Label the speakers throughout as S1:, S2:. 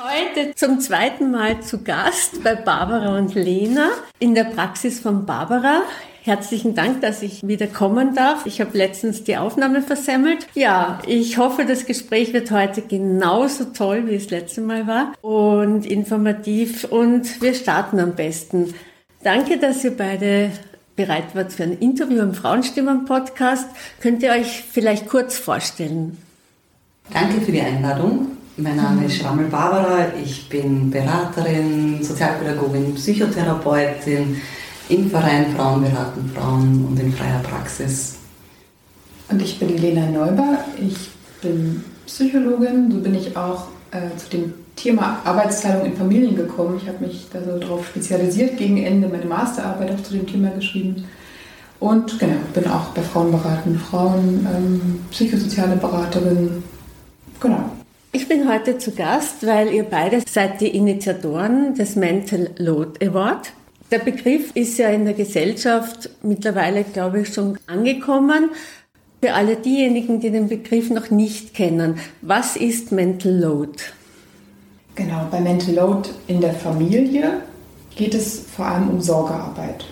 S1: Heute zum zweiten Mal zu Gast bei Barbara und Lena in der Praxis von Barbara. Herzlichen Dank, dass ich wieder kommen darf. Ich habe letztens die Aufnahme versemmelt. Ja, ich hoffe, das Gespräch wird heute genauso toll, wie es letzte Mal war und informativ und wir starten am besten. Danke, dass ihr beide bereit wart für ein Interview im Frauenstimmen-Podcast. Könnt ihr euch vielleicht kurz vorstellen?
S2: Danke für die Einladung. Mein Name ist Schrammel Barbara, ich bin Beraterin, Sozialpädagogin, Psychotherapeutin im Verein Frauen beraten Frauen und in freier Praxis.
S3: Und ich bin Lena Neuber, ich bin Psychologin, so bin ich auch äh, zu dem Thema Arbeitsteilung in Familien gekommen. Ich habe mich da so darauf spezialisiert, gegen Ende meine Masterarbeit auch zu dem Thema geschrieben. Und genau, bin auch bei Frauen beraten, Frauen, ähm, psychosoziale Beraterin, genau.
S1: Ich bin heute zu Gast, weil ihr beide seid die Initiatoren des Mental Load Award. Der Begriff ist ja in der Gesellschaft mittlerweile, glaube ich, schon angekommen. Für alle diejenigen, die den Begriff noch nicht kennen, was ist Mental Load?
S3: Genau, bei Mental Load in der Familie geht es vor allem um Sorgearbeit.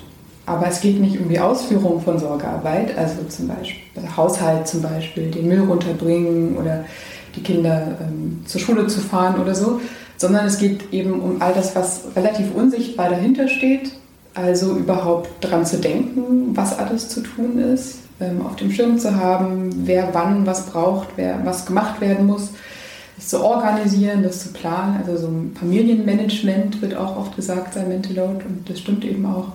S3: Aber es geht nicht um die Ausführung von Sorgearbeit, also zum Beispiel Haushalt zum Beispiel, den Müll runterbringen oder die Kinder ähm, zur Schule zu fahren oder so, sondern es geht eben um all das, was relativ unsichtbar dahinter steht. Also überhaupt dran zu denken, was alles zu tun ist, ähm, auf dem Schirm zu haben, wer wann was braucht, wer was gemacht werden muss, das zu organisieren, das zu planen. Also so ein Familienmanagement wird auch oft gesagt sein, Mental Load, und das stimmt eben auch.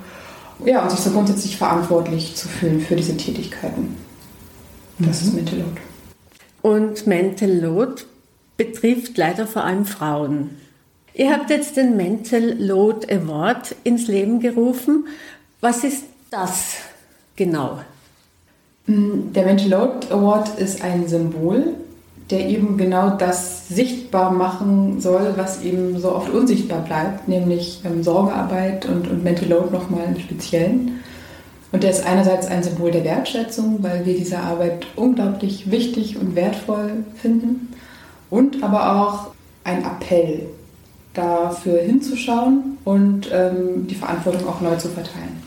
S3: Ja, und sich so grundsätzlich verantwortlich zu fühlen für diese Tätigkeiten. Das mhm. ist Mental Load.
S1: Und Mental Load betrifft leider vor allem Frauen. Ihr habt jetzt den Mental Load Award ins Leben gerufen. Was ist das genau?
S3: Der Mental Load Award ist ein Symbol, der eben genau das sichtbar machen soll, was eben so oft unsichtbar bleibt, nämlich ähm, Sorgearbeit und, und Mental Load nochmal im Speziellen. Und der ist einerseits ein Symbol der Wertschätzung, weil wir diese Arbeit unglaublich wichtig und wertvoll finden. Und aber auch ein Appell, dafür hinzuschauen und ähm, die Verantwortung auch neu zu verteilen.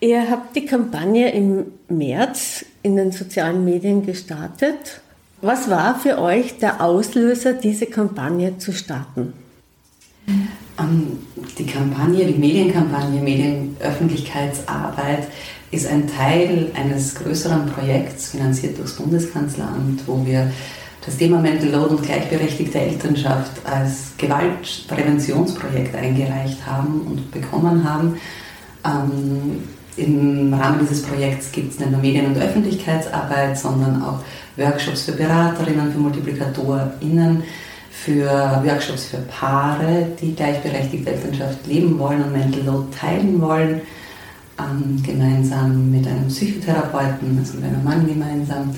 S1: Ihr habt die Kampagne im März in den sozialen Medien gestartet. Was war für euch der Auslöser, diese Kampagne zu starten?
S2: Ähm, die Kampagne, die Medienkampagne, Medienöffentlichkeitsarbeit ist ein Teil eines größeren Projekts, finanziert durchs Bundeskanzleramt, wo wir das Thema Mental Load und gleichberechtigte Elternschaft als Gewaltpräventionsprojekt eingereicht haben und bekommen haben. Ähm, Im Rahmen dieses Projekts gibt es nicht nur Medien- und Öffentlichkeitsarbeit, sondern auch Workshops für Beraterinnen, für MultiplikatorInnen, für Workshops für Paare, die gleichberechtigte Elternschaft leben wollen und Mental Load teilen wollen, ähm, gemeinsam mit einem Psychotherapeuten, also mit einem Mann gemeinsam.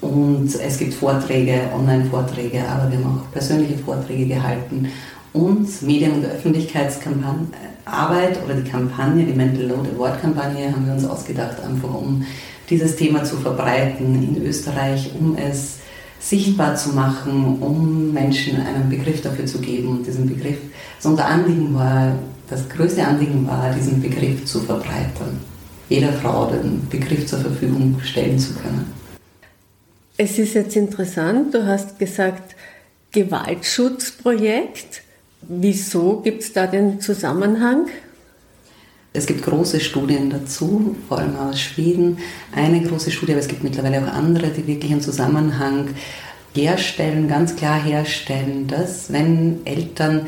S2: Und es gibt Vorträge, Online-Vorträge, aber wir haben auch persönliche Vorträge gehalten. Und Medien- und Öffentlichkeitsarbeit oder die Kampagne, die Mental Load Award-Kampagne, haben wir uns ausgedacht, einfach um dieses Thema zu verbreiten in Österreich, um es sichtbar zu machen, um Menschen einen Begriff dafür zu geben. Und diesen Begriff, so unser Anliegen war, das größte Anliegen war, diesen Begriff zu verbreitern. Jeder Frau den Begriff zur Verfügung stellen zu können.
S1: Es ist jetzt interessant, du hast gesagt, Gewaltschutzprojekt. Wieso gibt es da den Zusammenhang?
S2: Es gibt große Studien dazu, vor allem aus Schweden. Eine große Studie, aber es gibt mittlerweile auch andere, die wirklich einen Zusammenhang herstellen, ganz klar herstellen, dass wenn Eltern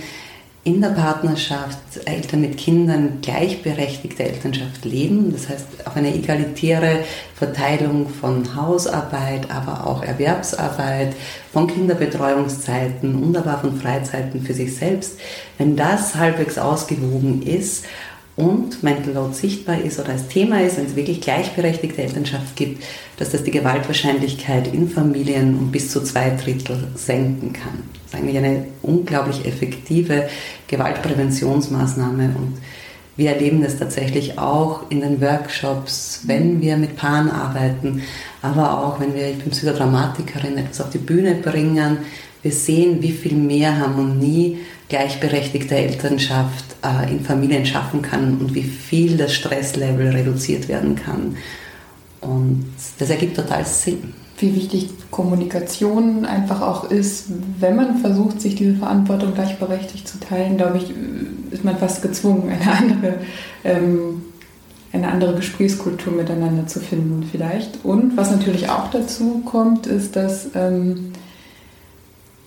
S2: in der Partnerschaft, Eltern mit Kindern gleichberechtigte Elternschaft leben, das heißt auf eine egalitäre Verteilung von Hausarbeit, aber auch Erwerbsarbeit, von Kinderbetreuungszeiten und aber von Freizeiten für sich selbst, wenn das halbwegs ausgewogen ist und Mental Load sichtbar ist oder als Thema ist, wenn es wirklich gleichberechtigte Elternschaft gibt, dass das die Gewaltwahrscheinlichkeit in Familien um bis zu zwei Drittel senken kann. Das ist eigentlich eine unglaublich effektive Gewaltpräventionsmaßnahme und wir erleben das tatsächlich auch in den Workshops, wenn wir mit Paaren arbeiten, aber auch wenn wir, ich bin Psychodramatikerin, etwas auf die Bühne bringen. Wir sehen, wie viel mehr Harmonie gleichberechtigte Elternschaft äh, in Familien schaffen kann und wie viel das Stresslevel reduziert werden kann. Und das ergibt total Sinn.
S3: Wie wichtig Kommunikation einfach auch ist, wenn man versucht, sich diese Verantwortung gleichberechtigt zu teilen, glaube ich, ist man fast gezwungen, eine andere, ähm, eine andere Gesprächskultur miteinander zu finden vielleicht. Und was natürlich auch dazu kommt, ist, dass ähm,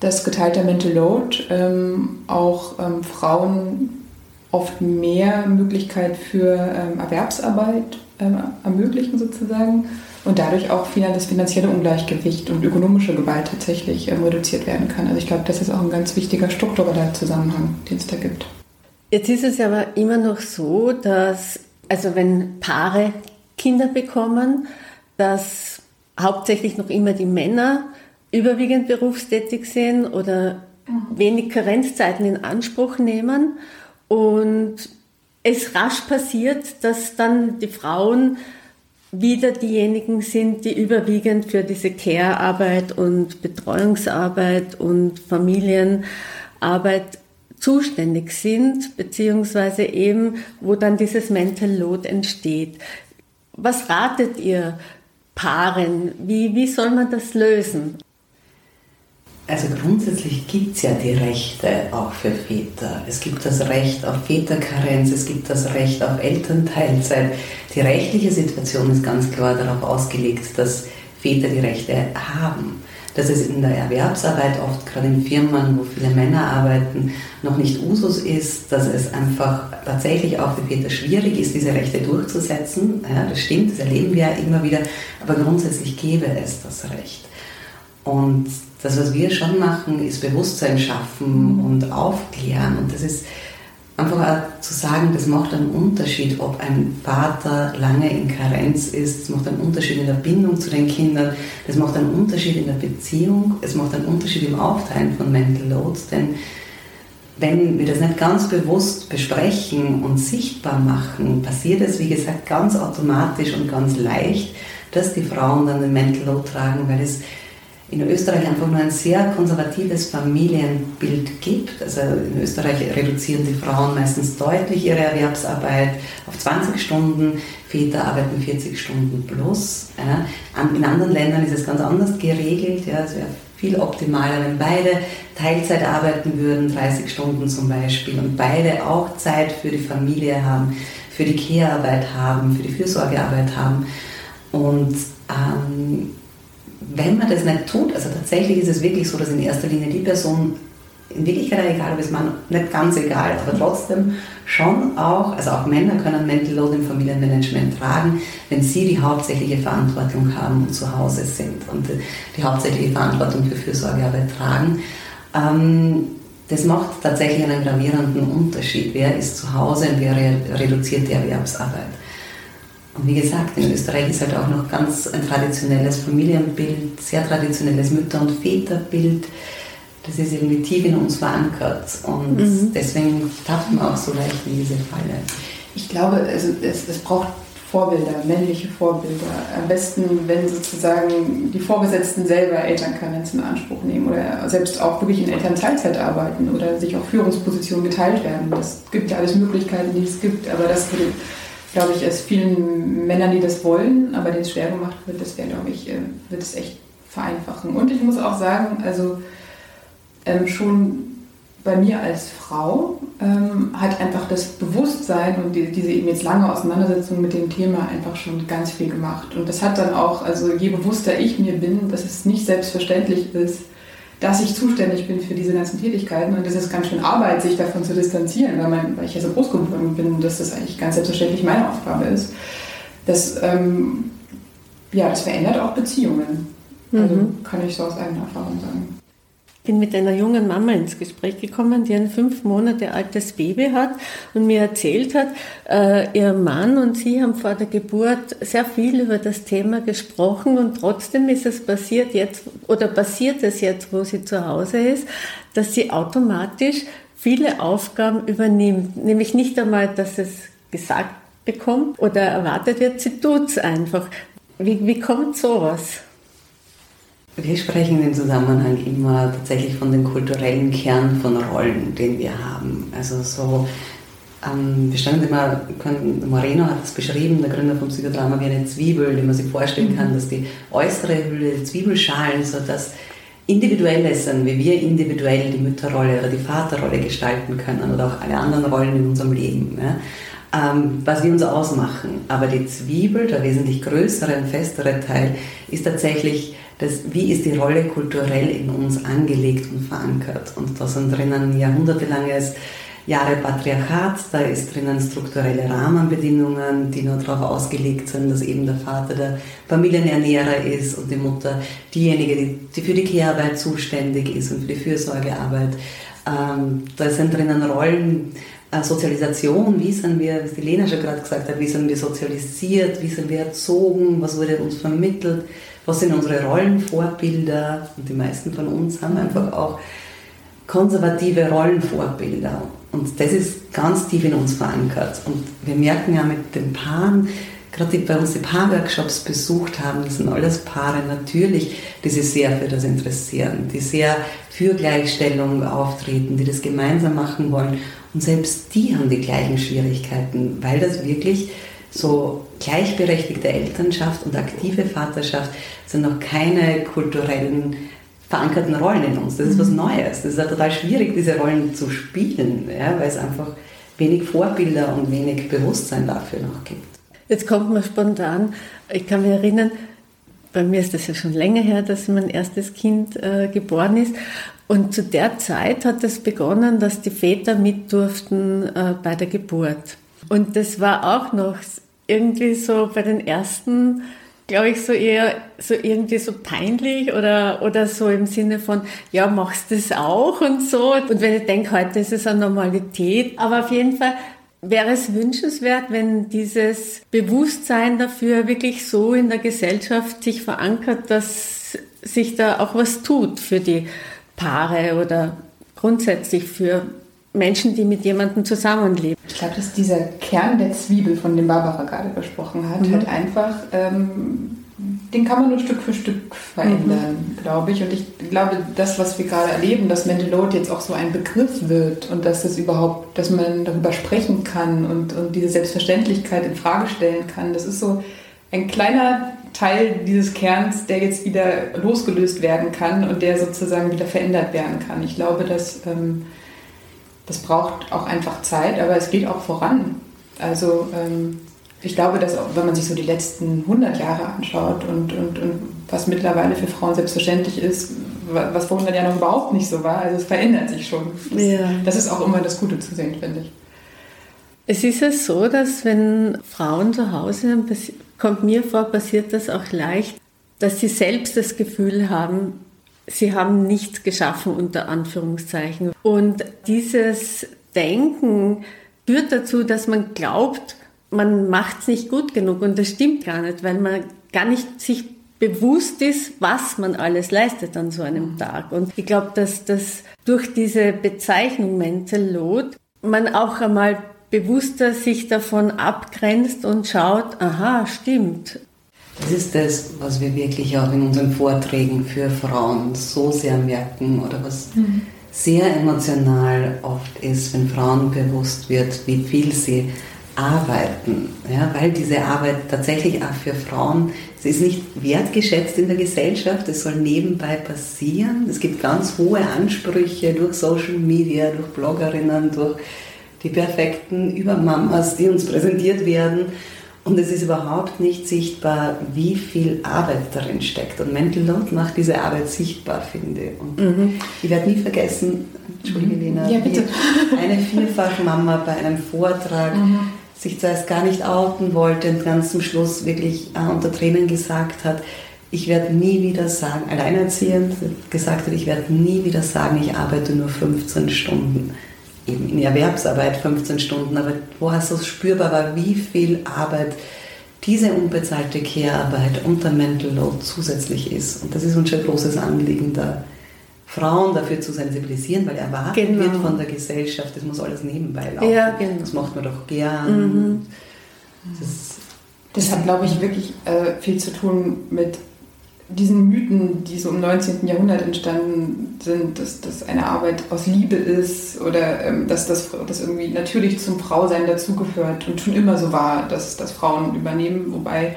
S3: das geteilte Mental Load ähm, auch ähm, Frauen oft mehr Möglichkeit für ähm, Erwerbsarbeit ähm, ermöglichen sozusagen und dadurch auch das finanzielle Ungleichgewicht und ökonomische Gewalt tatsächlich ähm, reduziert werden kann. Also ich glaube, das ist auch ein ganz wichtiger struktureller Zusammenhang, den es da gibt.
S1: Jetzt ist es aber immer noch so, dass, also wenn Paare Kinder bekommen, dass hauptsächlich noch immer die Männer überwiegend berufstätig sind oder mhm. wenig Karenzzeiten in Anspruch nehmen und es rasch passiert, dass dann die Frauen wieder diejenigen sind, die überwiegend für diese Care-Arbeit und Betreuungsarbeit und Familienarbeit zuständig sind, beziehungsweise eben, wo dann dieses Mental Load entsteht. Was ratet ihr Paaren? Wie, wie soll man das lösen?
S2: Also grundsätzlich gibt es ja die Rechte auch für Väter. Es gibt das Recht auf Väterkarenz, es gibt das Recht auf Elternteilzeit. Die rechtliche Situation ist ganz klar darauf ausgelegt, dass Väter die Rechte haben. Dass es in der Erwerbsarbeit oft, gerade in Firmen, wo viele Männer arbeiten, noch nicht Usus ist, dass es einfach tatsächlich auch für Väter schwierig ist, diese Rechte durchzusetzen. Ja, das stimmt, das erleben wir ja immer wieder, aber grundsätzlich gäbe es das Recht. Und das, was wir schon machen, ist Bewusstsein schaffen mhm. und aufklären. Und das ist einfach auch zu sagen, das macht einen Unterschied, ob ein Vater lange in Karenz ist. Es macht einen Unterschied in der Bindung zu den Kindern. Das macht einen Unterschied in der Beziehung. Es macht einen Unterschied im Aufteilen von Mental Loads. Denn wenn wir das nicht ganz bewusst besprechen und sichtbar machen, passiert es, wie gesagt, ganz automatisch und ganz leicht, dass die Frauen dann den Mental Load tragen, weil es in Österreich einfach nur ein sehr konservatives Familienbild gibt. Also in Österreich reduzieren die Frauen meistens deutlich ihre Erwerbsarbeit auf 20 Stunden, Väter arbeiten 40 Stunden plus. In anderen Ländern ist es ganz anders geregelt. es wäre viel optimaler, wenn beide Teilzeit arbeiten würden, 30 Stunden zum Beispiel, und beide auch Zeit für die Familie haben, für die Care-Arbeit haben, für die Fürsorgearbeit haben. Und ähm, wenn man das nicht tut, also tatsächlich ist es wirklich so, dass in erster Linie die Person, in Wirklichkeit egal, ob es man nicht ganz egal, aber trotzdem schon auch, also auch Männer können Mental Load im Familienmanagement tragen, wenn sie die hauptsächliche Verantwortung haben und zu Hause sind und die hauptsächliche Verantwortung für Fürsorgearbeit tragen. Ähm, das macht tatsächlich einen gravierenden Unterschied. Wer ist zu Hause und wer reduziert die Erwerbsarbeit? Und wie gesagt, in Österreich ist halt auch noch ganz ein traditionelles Familienbild, sehr traditionelles Mütter- und Väterbild. Das ist irgendwie tief in uns verankert und mhm. deswegen tappt man auch so leicht in diese Falle.
S3: Ich glaube, also es, es braucht Vorbilder, männliche Vorbilder. Am besten, wenn sozusagen die Vorgesetzten selber Elternkarenz in Anspruch nehmen oder selbst auch wirklich in Elternteilzeit arbeiten oder sich auch Führungspositionen geteilt werden. Das gibt ja alles Möglichkeiten, die es gibt, aber das würde glaube ich, es vielen Männern, die das wollen, aber denen es schwer gemacht wird, das wäre, glaube ich, äh, wird es echt vereinfachen. Und ich muss auch sagen, also ähm, schon bei mir als Frau ähm, hat einfach das Bewusstsein und die, diese eben jetzt lange Auseinandersetzung mit dem Thema einfach schon ganz viel gemacht. Und das hat dann auch, also je bewusster ich mir bin, dass es nicht selbstverständlich ist, dass ich zuständig bin für diese ganzen Tätigkeiten. Und das ist ganz schön Arbeit, sich davon zu distanzieren, weil, man, weil ich ja so groß geworden bin, dass das eigentlich ganz selbstverständlich meine Aufgabe ist. Das, ähm, ja, das verändert auch Beziehungen. Also mhm. kann ich so aus eigener Erfahrung sagen.
S1: Bin mit einer jungen Mama ins Gespräch gekommen, die ein fünf Monate altes Baby hat und mir erzählt hat, äh, ihr Mann und sie haben vor der Geburt sehr viel über das Thema gesprochen und trotzdem ist es passiert jetzt oder passiert es jetzt, wo sie zu Hause ist, dass sie automatisch viele Aufgaben übernimmt. Nämlich nicht einmal, dass es gesagt bekommt oder erwartet wird, sie tut es einfach. Wie, wie kommt sowas?
S2: Wir sprechen im Zusammenhang immer tatsächlich von dem kulturellen Kern von Rollen, den wir haben. Also so, ähm, wir stellen immer, Moreno hat es beschrieben, der Gründer vom Psychodrama, wie eine Zwiebel, die man sich vorstellen kann, dass die äußere Hülle, die Zwiebelschalen, so das Individuelle sind, wie wir individuell die Mütterrolle oder die Vaterrolle gestalten können oder auch alle anderen Rollen in unserem Leben. Ja ähm, was wir uns ausmachen. Aber die Zwiebel, der wesentlich größere und festere Teil, ist tatsächlich das, wie ist die Rolle kulturell in uns angelegt und verankert. Und da sind drinnen jahrhundertelanges Jahre Patriarchat, da ist drinnen strukturelle Rahmenbedingungen, die nur darauf ausgelegt sind, dass eben der Vater der Familienernährer ist und die Mutter diejenige, die, für die Kehrarbeit zuständig ist und für die Fürsorgearbeit. Ähm, da sind drinnen Rollen, Sozialisation, wie sind wir, wie die Lena schon gerade gesagt hat, wie sind wir sozialisiert, wie sind wir erzogen, was wurde uns vermittelt, was sind unsere Rollenvorbilder? Und die meisten von uns haben einfach auch konservative Rollenvorbilder. Und das ist ganz tief in uns verankert. Und wir merken ja mit den Paaren, gerade die bei uns die Paarworkshops besucht haben, das sind alles Paare natürlich, die sich sehr für das interessieren, die sehr für Gleichstellung auftreten, die das gemeinsam machen wollen und selbst die haben die gleichen Schwierigkeiten, weil das wirklich so gleichberechtigte Elternschaft und aktive Vaterschaft sind noch keine kulturellen verankerten Rollen in uns. Das ist was mhm. Neues. Das ist ja total schwierig, diese Rollen zu spielen, ja, weil es einfach wenig Vorbilder und wenig Bewusstsein dafür noch gibt.
S1: Jetzt kommt mir spontan, ich kann mich erinnern, bei mir ist das ja schon länger her, dass mein erstes Kind äh, geboren ist. Und zu der Zeit hat es begonnen, dass die Väter mit durften äh, bei der Geburt. Und das war auch noch irgendwie so bei den ersten, glaube ich, so eher so irgendwie so peinlich oder, oder so im Sinne von, ja, machst du das auch und so. Und wenn ich denke, heute ist es eine Normalität. Aber auf jeden Fall wäre es wünschenswert, wenn dieses Bewusstsein dafür wirklich so in der Gesellschaft sich verankert, dass sich da auch was tut für die Paare oder grundsätzlich für Menschen, die mit jemandem zusammenleben.
S3: Ich glaube, dass dieser Kern der Zwiebel, von dem Barbara gerade gesprochen hat, mhm. halt einfach, ähm, den kann man nur Stück für Stück verändern, mhm. glaube ich. Und ich glaube, das, was wir gerade erleben, dass Mental Load jetzt auch so ein Begriff wird und dass das überhaupt, dass man darüber sprechen kann und, und diese Selbstverständlichkeit in Frage stellen kann, das ist so ein kleiner Teil dieses Kerns, der jetzt wieder losgelöst werden kann und der sozusagen wieder verändert werden kann. Ich glaube, dass ähm, das braucht auch einfach Zeit, aber es geht auch voran. Also ähm, ich glaube, dass auch, wenn man sich so die letzten 100 Jahre anschaut und, und, und was mittlerweile für Frauen selbstverständlich ist, was vor 100 Jahren noch überhaupt nicht so war, also es verändert sich schon. Das, ja. das ist auch immer das Gute zu sehen, finde ich.
S1: Es ist ja so, dass wenn Frauen zu Hause kommt mir vor, passiert das auch leicht, dass sie selbst das Gefühl haben, sie haben nichts geschaffen unter Anführungszeichen. Und dieses Denken führt dazu, dass man glaubt, man macht es nicht gut genug. Und das stimmt gar nicht, weil man gar nicht sich bewusst ist, was man alles leistet an so einem Tag. Und ich glaube, dass das durch diese Bezeichnung Mental Load man auch einmal bewusster sich davon abgrenzt und schaut, aha, stimmt.
S2: Das ist das, was wir wirklich auch in unseren Vorträgen für Frauen so sehr merken oder was mhm. sehr emotional oft ist, wenn Frauen bewusst wird, wie viel sie arbeiten. Ja, weil diese Arbeit tatsächlich auch für Frauen, sie ist nicht wertgeschätzt in der Gesellschaft, es soll nebenbei passieren. Es gibt ganz hohe Ansprüche durch Social Media, durch Bloggerinnen, durch die perfekten Übermamas, die uns präsentiert werden. Und es ist überhaupt nicht sichtbar, wie viel Arbeit darin steckt. Und Mental Load macht diese Arbeit sichtbar, finde ich. Und mhm. ich werde nie vergessen, Entschuldige mhm. Lena, ja, bitte. eine Vielfachmama bei einem Vortrag mhm. Sich zuerst gar nicht outen wollte und ganz zum Schluss wirklich äh, unter Tränen gesagt hat, ich werde nie wieder sagen, alleinerziehend gesagt hat, ich werde nie wieder sagen, ich arbeite nur 15 Stunden. Eben in Erwerbsarbeit 15 Stunden, aber wo es so spürbar war, wie viel Arbeit diese unbezahlte Care-Arbeit unter Mental Load zusätzlich ist. Und das ist uns ein großes Anliegen, da Frauen dafür zu sensibilisieren, weil erwartet genau. wird von der Gesellschaft, das muss alles nebenbei laufen. Ja, genau. Das macht man doch gern. Mhm.
S3: Das, das, hat, glaube ich, wirklich äh, viel zu tun mit diesen Mythen, die so im 19. Jahrhundert entstanden sind, dass das eine Arbeit aus Liebe ist oder ähm, dass das dass irgendwie natürlich zum Frausein dazugehört und schon immer so war, dass, dass Frauen übernehmen. Wobei,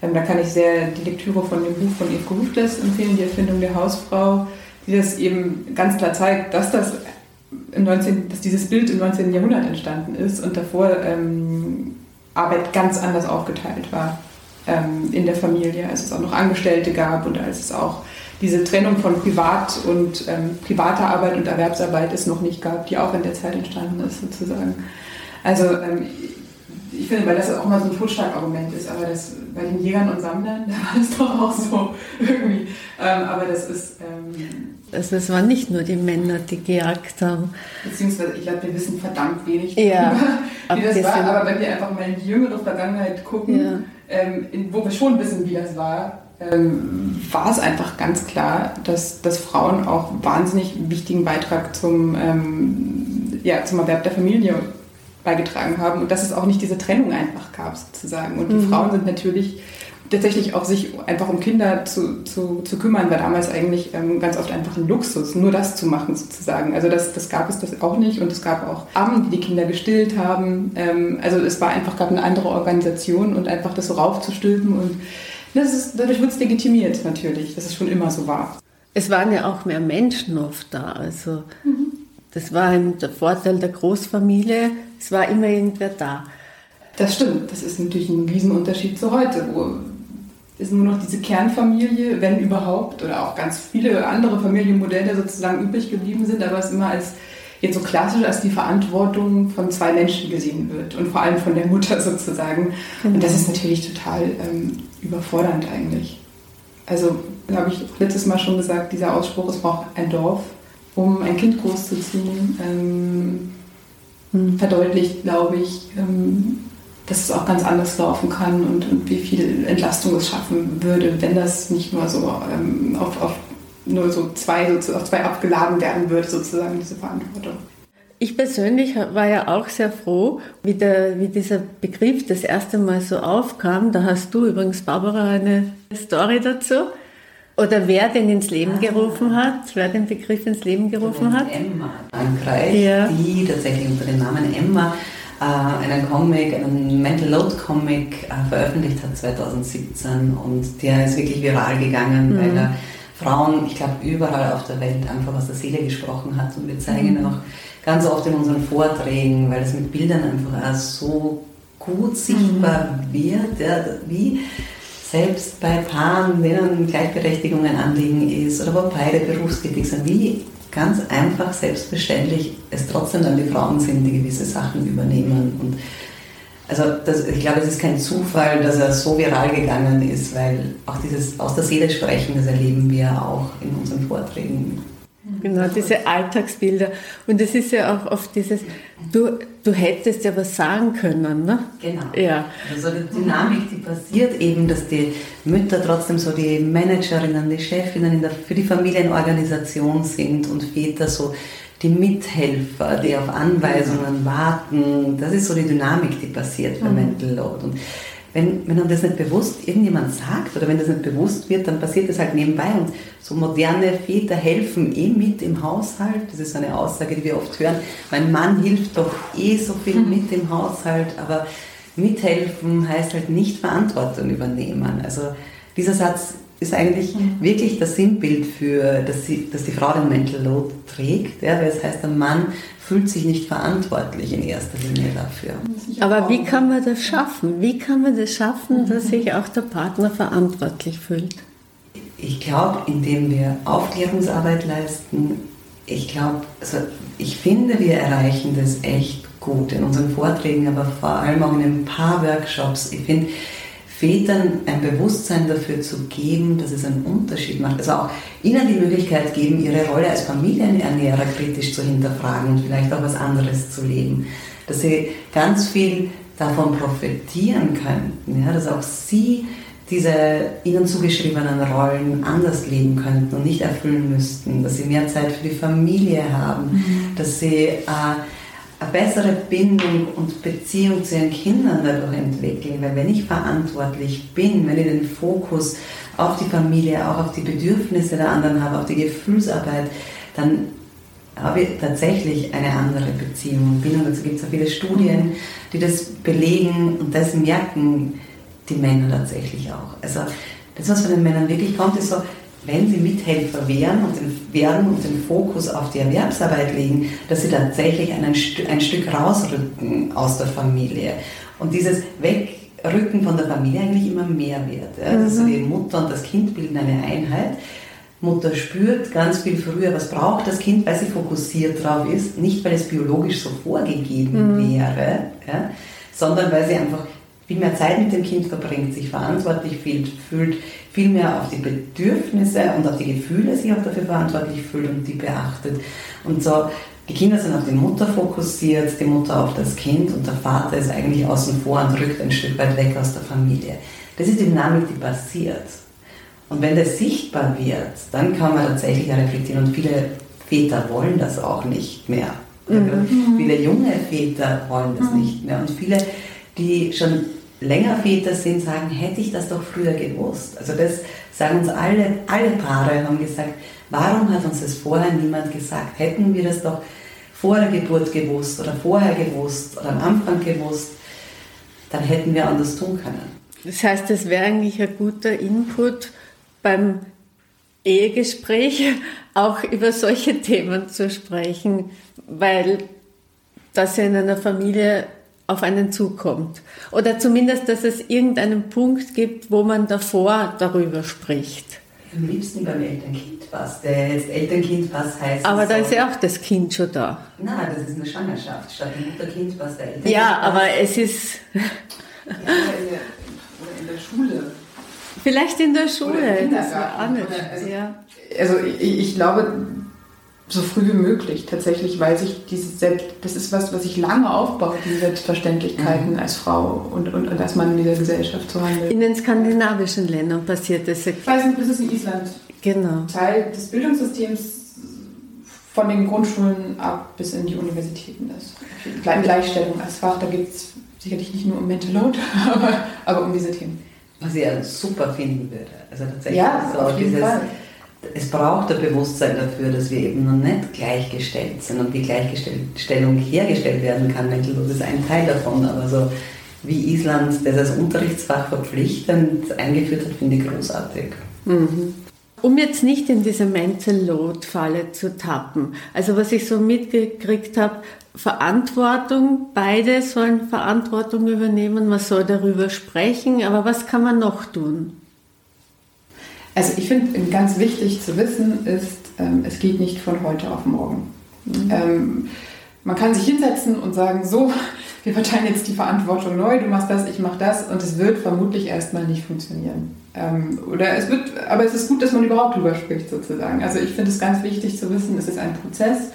S3: ähm, da kann ich sehr die Lektüre von dem Buch von Eve Hufles empfehlen, Die Erfindung der Hausfrau, die das eben ganz klar zeigt, dass das im 19., dass dieses Bild im 19. Jahrhundert entstanden ist und davor ähm, Arbeit ganz anders aufgeteilt war ähm, in der Familie, als es auch noch Angestellte gab und als es auch diese Trennung von Privat und ähm, privater Arbeit und Erwerbsarbeit es noch nicht gab, die auch in der Zeit entstanden ist sozusagen. Also ähm, ich finde, weil das auch mal so ein Totschlagargument ist, aber das bei den Jägern und Sammlern, da war es doch auch so irgendwie. Ähm, aber das ist.
S1: Also es waren nicht nur die Männer, die gejagt haben.
S3: Beziehungsweise, ich glaube, wir wissen verdammt wenig ja, darüber, wie das war. Aber wenn wir einfach mal in die jüngere Vergangenheit gucken, ja. ähm, in, wo wir schon wissen, wie das war, ähm, war es einfach ganz klar, dass, dass Frauen auch wahnsinnig wichtigen Beitrag zum, ähm, ja, zum Erwerb der Familie beigetragen haben und dass es auch nicht diese Trennung einfach gab sozusagen. Und die mhm. Frauen sind natürlich tatsächlich auch sich einfach um Kinder zu, zu, zu kümmern, war damals eigentlich ähm, ganz oft einfach ein Luxus, nur das zu machen sozusagen. Also das, das gab es das auch nicht und es gab auch Abend, die die Kinder gestillt haben. Ähm, also es war einfach, gab eine andere Organisation und einfach das so raufzustülpen und das ist, dadurch wird es legitimiert natürlich, dass es schon immer so war.
S1: Es waren ja auch mehr Menschen oft da, also mhm. das war der Vorteil der Großfamilie, es war immer irgendwer da.
S3: Das stimmt, das ist natürlich ein Riesenunterschied zu heute, wo ist nur noch diese Kernfamilie, wenn überhaupt, oder auch ganz viele andere Familienmodelle sozusagen übrig geblieben sind, aber es immer als jetzt so klassisch als die Verantwortung von zwei Menschen gesehen wird und vor allem von der Mutter sozusagen. Mhm. Und das ist natürlich total ähm, überfordernd eigentlich. Also, habe ich letztes Mal schon gesagt, dieser Ausspruch, es braucht ein Dorf, um ein Kind großzuziehen, ähm, mhm. verdeutlicht, glaube ich, ähm, dass es auch ganz anders laufen kann und, und, wie viel Entlastung es schaffen würde, wenn das nicht nur so ähm, auf, auf, nur so zwei, so auf zwei abgeladen werden würde, sozusagen diese Verantwortung.
S1: Ich persönlich war ja auch sehr froh, wie, der, wie dieser Begriff das erste Mal so aufkam. Da hast du übrigens, Barbara, eine Story dazu. Oder wer den ins Leben ah. gerufen hat, wer den Begriff ins Leben gerufen hat.
S2: Emma Frankreich, ja. die tatsächlich unter dem Namen Emma einen Comic, einen Mental Load Comic äh, veröffentlicht hat 2017 und der ist wirklich viral gegangen, mhm. weil er Frauen, ich glaube, überall auf der Welt einfach aus der Seele gesprochen hat und wir zeigen mhm. auch ganz oft in unseren Vorträgen, weil es mit Bildern einfach auch so gut sichtbar mhm. wird, ja, wie selbst bei Paaren, denen Gleichberechtigung ein Anliegen ist oder wo beide berufstätig sind, wie ganz einfach, selbstverständlich es trotzdem dann die Frauen sind, die gewisse Sachen übernehmen. Und also das, ich glaube, es ist kein Zufall, dass er so viral gegangen ist, weil auch dieses aus der Seele sprechen, das erleben wir auch in unseren Vorträgen
S1: Genau, diese Alltagsbilder. Und es ist ja auch oft dieses, du, du hättest ja was sagen können, ne?
S2: Genau. Ja. Also die Dynamik, die passiert eben, dass die Mütter trotzdem so die Managerinnen, die Chefinnen der, für die Familienorganisation sind und Väter so die Mithelfer, die auf Anweisungen warten. Das ist so die Dynamik, die passiert bei mhm. Mental Load. Und wenn, wenn man das nicht bewusst irgendjemand sagt oder wenn das nicht bewusst wird, dann passiert das halt nebenbei. Und so moderne Väter helfen eh mit im Haushalt. Das ist eine Aussage, die wir oft hören. Mein Mann hilft doch eh so viel hm. mit im Haushalt, aber mithelfen heißt halt nicht Verantwortung übernehmen. Also dieser Satz ist eigentlich mhm. wirklich das Sinnbild für, dass, sie, dass die Frau den Mental Load trägt, ja, weil es heißt, der Mann fühlt sich nicht verantwortlich in erster Linie dafür.
S1: Aber wie kann man das schaffen? Wie kann man das schaffen, dass sich auch der Partner verantwortlich fühlt?
S2: Ich glaube, indem wir Aufklärungsarbeit leisten, ich glaube, also ich finde, wir erreichen das echt gut in unseren Vorträgen, aber vor allem auch in ein paar Workshops. Ich finde, Vätern ein Bewusstsein dafür zu geben, dass es einen Unterschied macht. Also auch ihnen die Möglichkeit geben, ihre Rolle als Familienernährer kritisch zu hinterfragen und vielleicht auch was anderes zu leben. Dass sie ganz viel davon profitieren könnten, ja, dass auch sie diese ihnen zugeschriebenen Rollen anders leben könnten und nicht erfüllen müssten, dass sie mehr Zeit für die Familie haben, mhm. dass sie äh, eine bessere Bindung und Beziehung zu ihren Kindern dadurch entwickeln. Weil wenn ich verantwortlich bin, wenn ich den Fokus auf die Familie, auch auf die Bedürfnisse der anderen habe, auf die Gefühlsarbeit, dann habe ich tatsächlich eine andere Beziehung und Bindung. Dazu gibt es ja viele Studien, die das belegen und das merken die Männer tatsächlich auch. Also das, was von den Männern wirklich kommt, ist so, wenn sie Mithelfer werden und den, werden und den Fokus auf die Erwerbsarbeit legen, dass sie tatsächlich einen, ein Stück rausrücken aus der Familie. Und dieses Wegrücken von der Familie eigentlich immer mehr wird. Ja? Mhm. Also die Mutter und das Kind bilden eine Einheit. Mutter spürt ganz viel früher, was braucht das Kind, weil sie fokussiert drauf ist, nicht weil es biologisch so vorgegeben mhm. wäre, ja? sondern weil sie einfach viel mehr Zeit mit dem Kind verbringt, sich verantwortlich fühlt, fühlt viel mehr auf die Bedürfnisse und auf die Gefühle sich auch dafür verantwortlich fühlt und die beachtet. Und so, die Kinder sind auf die Mutter fokussiert, die Mutter auf das Kind und der Vater ist eigentlich außen vor und rückt ein Stück weit weg aus der Familie. Das ist die Dynamik, die passiert. Und wenn das sichtbar wird, dann kann man tatsächlich reflektieren und viele Väter wollen das auch nicht mehr. Mhm. Viele junge Väter wollen das mhm. nicht mehr und viele, die schon länger Väter sind, sagen, hätte ich das doch früher gewusst. Also das sagen uns alle, alle Paare haben gesagt, warum hat uns das vorher niemand gesagt? Hätten wir das doch vor der Geburt gewusst oder vorher gewusst oder am Anfang gewusst, dann hätten wir anders tun können.
S1: Das heißt, es wäre eigentlich ein guter Input beim Ehegespräch auch über solche Themen zu sprechen, weil das ja in einer Familie auf einen zukommt. Oder zumindest, dass es irgendeinen Punkt gibt, wo man davor darüber spricht.
S2: Am liebsten beim Eltern-Kind-Pass, der jetzt Eltern-Kind-Pass heißt.
S1: Aber da ist ja auch das Kind schon da.
S2: Nein, das ist eine Schwangerschaft statt Mutter-Kind-Pass, der
S1: Eltern-Kind. Ja, aber es ist.
S3: ja, in, der, in der Schule.
S1: Vielleicht in der Schule, das war auch nicht. Also, ja.
S3: also ich, ich glaube, so früh wie möglich tatsächlich, weil sich diese Selbst, das ist was, was sich lange aufbaut, diese Selbstverständlichkeiten mhm. als Frau und, und, und als Mann in dieser Gesellschaft zu handeln.
S1: In den skandinavischen Ländern passiert das.
S3: Ich weiß nicht, das ist in Island.
S1: Genau.
S3: Teil des Bildungssystems von den Grundschulen ab bis in die Universitäten ist. Gleichstellung als Fach, da geht es sicherlich nicht nur um Mental Load, aber, aber um diese Themen.
S2: Was ich ja super finden würde. Also tatsächlich
S3: ja,
S2: so dieses, Fall es braucht ein Bewusstsein dafür, dass wir eben noch nicht gleichgestellt sind und wie Gleichstellung hergestellt werden kann. Mentallos ist ein Teil davon, aber so wie Island das als Unterrichtsfach verpflichtend eingeführt hat, finde ich großartig.
S1: Mhm. Um jetzt nicht in diese Mental Load Falle zu tappen, also was ich so mitgekriegt habe, Verantwortung, beide sollen Verantwortung übernehmen, man soll darüber sprechen, aber was kann man noch tun?
S3: Also ich finde ganz wichtig zu wissen ist, ähm, es geht nicht von heute auf morgen. Mhm. Ähm, man kann sich hinsetzen und sagen, so, wir verteilen jetzt die Verantwortung neu, du machst das, ich mach das und es wird vermutlich erstmal nicht funktionieren. Ähm, oder es wird, aber es ist gut, dass man überhaupt drüber spricht sozusagen. Also ich finde es ganz wichtig zu wissen, es ist ein Prozess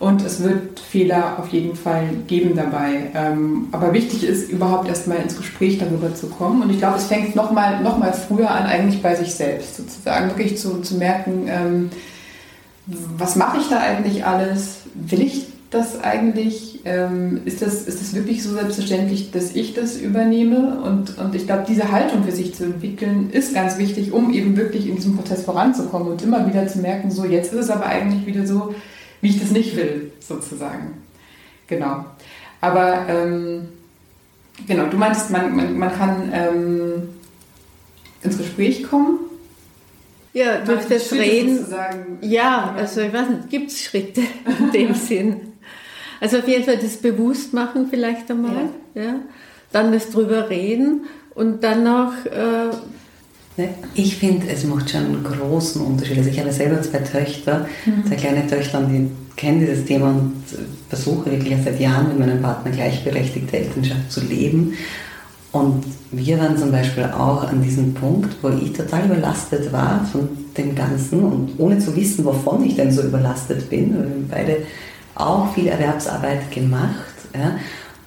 S3: und es wird Fehler auf jeden Fall geben dabei. Ähm, aber wichtig ist, überhaupt erstmal ins Gespräch darüber zu kommen. Und ich glaube, es fängt nochmal noch mal früher an, eigentlich bei sich selbst sozusagen. Wirklich zu, zu merken, ähm, was mache ich da eigentlich alles? Will ich das eigentlich? Ähm, ist, das, ist das wirklich so selbstverständlich, dass ich das übernehme? Und, und ich glaube, diese Haltung für sich zu entwickeln, ist ganz wichtig, um eben wirklich in diesem Prozess voranzukommen und immer wieder zu merken, so jetzt ist es aber eigentlich wieder so, wie ich das nicht will, sozusagen. Genau. Aber ähm, genau, du meintest, man, man, man kann ähm, ins Gespräch kommen.
S1: Ja, durch das Reden. Ja, also ich weiß nicht, gibt es Schritte in dem Sinn. Also auf jeden Fall das Bewusstmachen vielleicht einmal, ja. ja. Dann das drüber reden und dann noch äh?
S2: Ich finde, es macht schon einen großen Unterschied. Also ich habe selber zwei Töchter, mhm. zwei kleine Töchter, und die kennen dieses Thema und versuche wirklich seit Jahren mit meinem Partner gleichberechtigte Elternschaft zu leben. Und wir waren zum Beispiel auch an diesem Punkt, wo ich total überlastet war von dem Ganzen und ohne zu wissen, wovon ich denn so überlastet bin. Wir haben beide auch viel Erwerbsarbeit gemacht ja,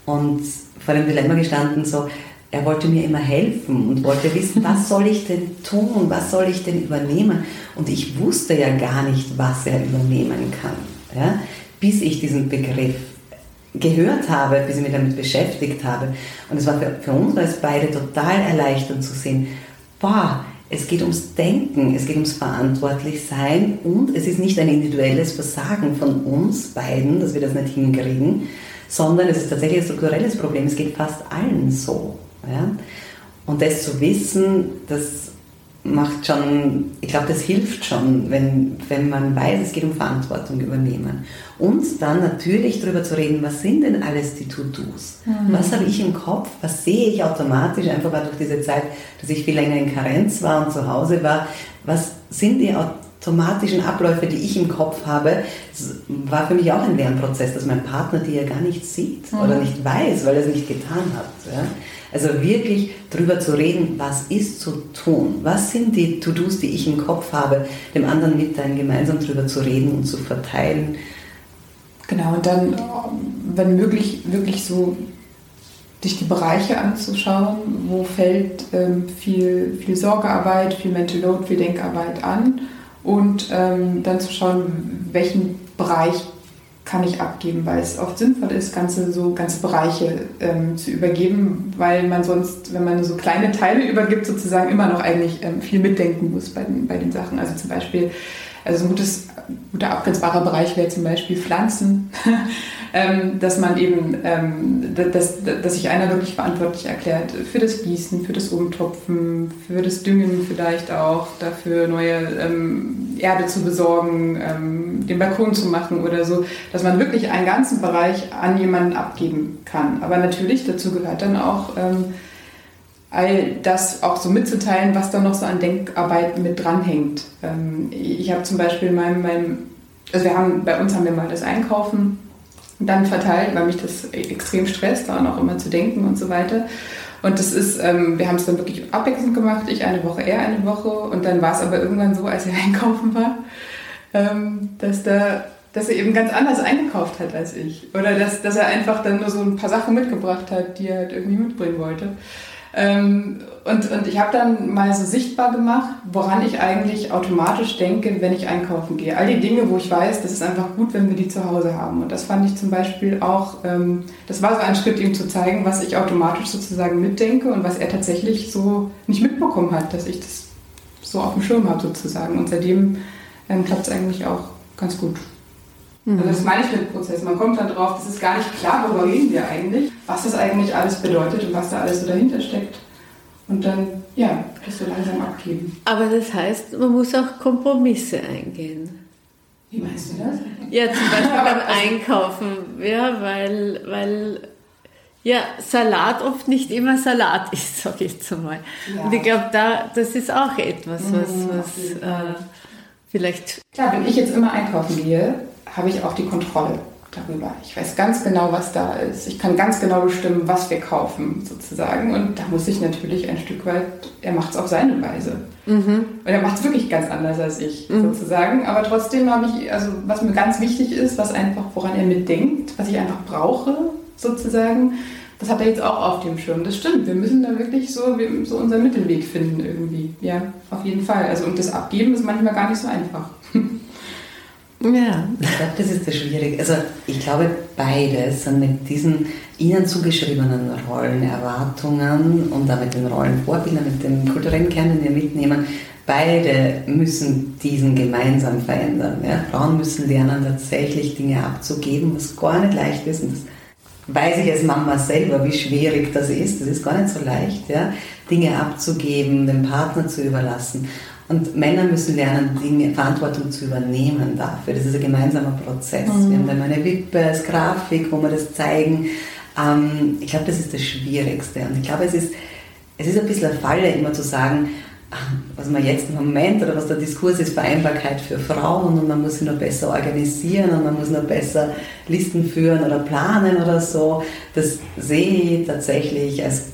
S2: und vor dem Dilemma gestanden, so, er wollte mir immer helfen und wollte wissen, was soll ich denn tun, was soll ich denn übernehmen. Und ich wusste ja gar nicht, was er übernehmen kann, ja, bis ich diesen Begriff gehört habe, bis ich mich damit beschäftigt habe. Und es war für, für uns als beide total erleichternd zu sehen, boah, es geht ums Denken, es geht ums Verantwortlichsein und es ist nicht ein individuelles Versagen von uns beiden, dass wir das nicht hinkriegen, sondern es ist tatsächlich ein strukturelles Problem. Es geht fast allen so. Ja? Und das zu wissen, das macht schon, ich glaube, das hilft schon, wenn, wenn man weiß, es geht um Verantwortung übernehmen. Und dann natürlich darüber zu reden, was sind denn alles die To-Dos? Mhm. Was habe ich im Kopf? Was sehe ich automatisch, einfach durch diese Zeit, dass ich viel länger in Karenz war und zu Hause war? Was sind die automatischen Abläufe, die ich im Kopf habe? Das war für mich auch ein Lernprozess, dass mein Partner die ja gar nicht sieht mhm. oder nicht weiß, weil er es nicht getan hat. Ja? Also wirklich darüber zu reden, was ist zu tun, was sind die To-Dos, die ich im Kopf habe, dem anderen mitteilen, gemeinsam darüber zu reden und zu verteilen.
S3: Genau, und dann, wenn möglich, wirklich so sich die Bereiche anzuschauen, wo fällt ähm, viel, viel Sorgearbeit, viel Mental Load, viel Denkarbeit an und ähm, dann zu schauen, welchen Bereich kann ich abgeben, weil es oft sinnvoll ist, ganze, so ganze Bereiche ähm, zu übergeben, weil man sonst, wenn man so kleine Teile übergibt, sozusagen immer noch eigentlich ähm, viel mitdenken muss bei den, bei den Sachen. Also zum Beispiel, also ein gutes, guter abgrenzbarer Bereich wäre zum Beispiel Pflanzen. ähm, dass man eben, ähm, dass, dass sich einer wirklich verantwortlich erklärt für das Gießen, für das Umtopfen, für das Düngen vielleicht auch, dafür neue ähm, Erde zu besorgen, den Balkon zu machen oder so, dass man wirklich einen ganzen Bereich an jemanden abgeben kann. Aber natürlich dazu gehört dann auch all das auch so mitzuteilen, was da noch so an Denkarbeit mit dranhängt. Ich habe zum Beispiel in meinem also wir haben, bei uns haben wir mal das Einkaufen dann verteilt, weil mich das extrem stresst, daran auch immer zu denken und so weiter. Und das ist, ähm, wir haben es dann wirklich abwechselnd gemacht, ich eine Woche, er eine Woche. Und dann war es aber irgendwann so, als er einkaufen war, ähm, dass, da, dass er eben ganz anders eingekauft hat als ich. Oder dass, dass er einfach dann nur so ein paar Sachen mitgebracht hat, die er halt irgendwie mitbringen wollte. Ähm, und, und ich habe dann mal so sichtbar gemacht, woran ich eigentlich automatisch denke, wenn ich einkaufen gehe. All die Dinge, wo ich weiß, das ist einfach gut, wenn wir die zu Hause haben. Und das fand ich zum Beispiel auch, ähm, das war so ein Schritt, ihm zu zeigen, was ich automatisch sozusagen mitdenke und was er tatsächlich so nicht mitbekommen hat, dass ich das so auf dem Schirm habe sozusagen. Und seitdem ähm, klappt es eigentlich auch ganz gut. Mhm. Also das meine ich mit Prozess. Man kommt dann drauf, das ist gar nicht klar, worüber reden wir eigentlich, was das eigentlich alles bedeutet und was da alles so dahinter steckt. Und dann, ja, das so langsam abgeben.
S1: Aber das heißt, man muss auch Kompromisse eingehen.
S3: Wie meinst du das?
S1: Ja, zum Beispiel beim Einkaufen. Ja, weil, weil ja, Salat oft nicht immer Salat ist, sage ich jetzt mal. Ja. Und ich glaube, da, das ist auch etwas, was, mhm, was äh, vielleicht.
S3: Klar, wenn ich jetzt immer einkaufen gehe, habe ich auch die Kontrolle darüber. Ich weiß ganz genau, was da ist. Ich kann ganz genau bestimmen, was wir kaufen, sozusagen. Und da muss ich natürlich ein Stück weit, er macht es auf seine Weise. Mhm. Und er macht es wirklich ganz anders als ich, mhm. sozusagen. Aber trotzdem habe ich, also was mir ganz wichtig ist, was einfach, woran er mitdenkt, was ich einfach brauche, sozusagen, das hat er jetzt auch auf dem Schirm. Das stimmt. Wir müssen da wirklich so, so unseren Mittelweg finden irgendwie. Ja, auf jeden Fall. Also und das Abgeben ist manchmal gar nicht so einfach.
S2: Ja. Ich glaube, das ist das Schwierige. Also ich glaube, beides sind mit diesen ihnen zugeschriebenen Rollen, Erwartungen und damit den Rollenvorbildern, mit dem kulturellen Kern, den wir mitnehmen, beide müssen diesen gemeinsam verändern. Ja? Frauen müssen lernen, tatsächlich Dinge abzugeben, was gar nicht leicht ist. Und das weiß ich als Mama selber, wie schwierig das ist. Das ist gar nicht so leicht, ja? Dinge abzugeben, dem Partner zu überlassen. Und Männer müssen lernen, Dinge, Verantwortung zu übernehmen dafür. Das ist ein gemeinsamer Prozess. Mhm. Wir haben dann eine Wippe als Grafik, wo wir das zeigen. Ähm, ich glaube, das ist das Schwierigste. Und ich glaube, es ist, es ist ein bisschen eine Falle, immer zu sagen, was man jetzt im Moment oder was der Diskurs ist, Vereinbarkeit für Frauen und man muss sie noch besser organisieren und man muss noch besser Listen führen oder planen oder so. Das sehe ich tatsächlich als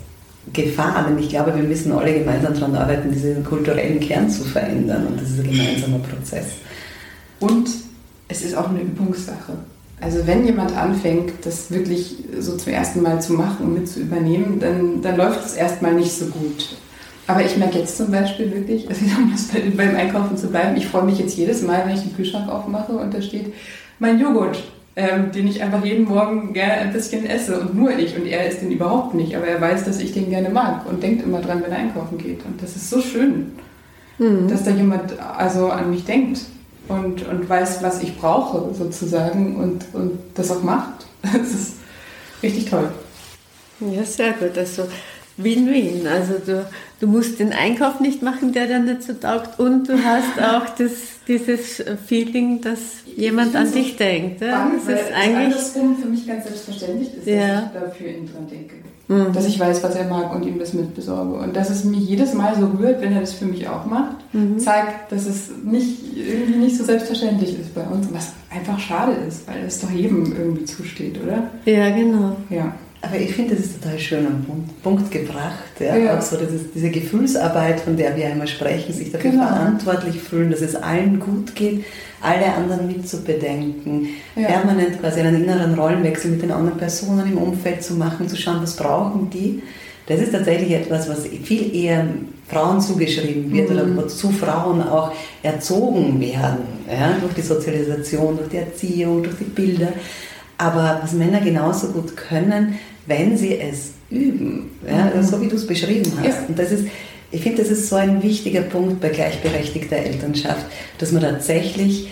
S2: Gefahr, denn ich glaube, wir müssen alle gemeinsam daran arbeiten, diesen kulturellen Kern zu verändern und das ist ein gemeinsamer Prozess.
S3: Und es ist auch eine Übungssache. Also wenn jemand anfängt, das wirklich so zum ersten Mal zu machen und mit zu übernehmen, dann, dann läuft es erstmal nicht so gut. Aber ich merke jetzt zum Beispiel wirklich, also um das beim Einkaufen zu bleiben, ich freue mich jetzt jedes Mal, wenn ich den Kühlschrank aufmache und da steht mein Joghurt, ähm, den ich einfach jeden Morgen gerne ein bisschen esse und nur ich. Und er isst den überhaupt nicht, aber er weiß, dass ich den gerne mag und denkt immer dran, wenn er einkaufen geht. Und das ist so schön, mhm. dass da jemand also an mich denkt und, und weiß, was ich brauche sozusagen und, und das auch macht. Das ist richtig toll.
S1: Ja, sehr gut. Also Win-Win. Also du, du musst den Einkauf nicht machen, der dir nicht so taugt und du hast auch das, dieses Feeling, dass jemand an dich denkt.
S3: Ja? das ist eigentlich andersrum für mich ganz selbstverständlich ist, ja. dass ich dafür ihn dran denke. Mhm. Dass ich weiß, was er mag und ihm das mitbesorge. Und dass es mich jedes Mal so rührt, wenn er das für mich auch macht, mhm. zeigt, dass es nicht, irgendwie nicht so selbstverständlich ist bei uns. Was einfach schade ist, weil es doch jedem irgendwie zusteht, oder?
S1: Ja, genau.
S2: Ja. Aber ich finde, das ist total schön am Punkt gebracht. Ja? ja. Auch so dieses, diese Gefühlsarbeit, von der wir einmal sprechen, sich dafür genau. verantwortlich fühlen, dass es allen gut geht, alle anderen mitzubedenken, ja. permanent quasi einen inneren Rollenwechsel mit den anderen Personen im Umfeld zu machen, zu schauen, was brauchen die. Das ist tatsächlich etwas, was viel eher Frauen zugeschrieben wird mhm. oder wozu Frauen auch erzogen werden, ja? durch die Sozialisation, durch die Erziehung, durch die Bilder. Aber was Männer genauso gut können, wenn sie es üben, ja, mhm. so wie du es beschrieben hast. Ja. Und das ist, ich finde, das ist so ein wichtiger Punkt bei gleichberechtigter Elternschaft, dass man tatsächlich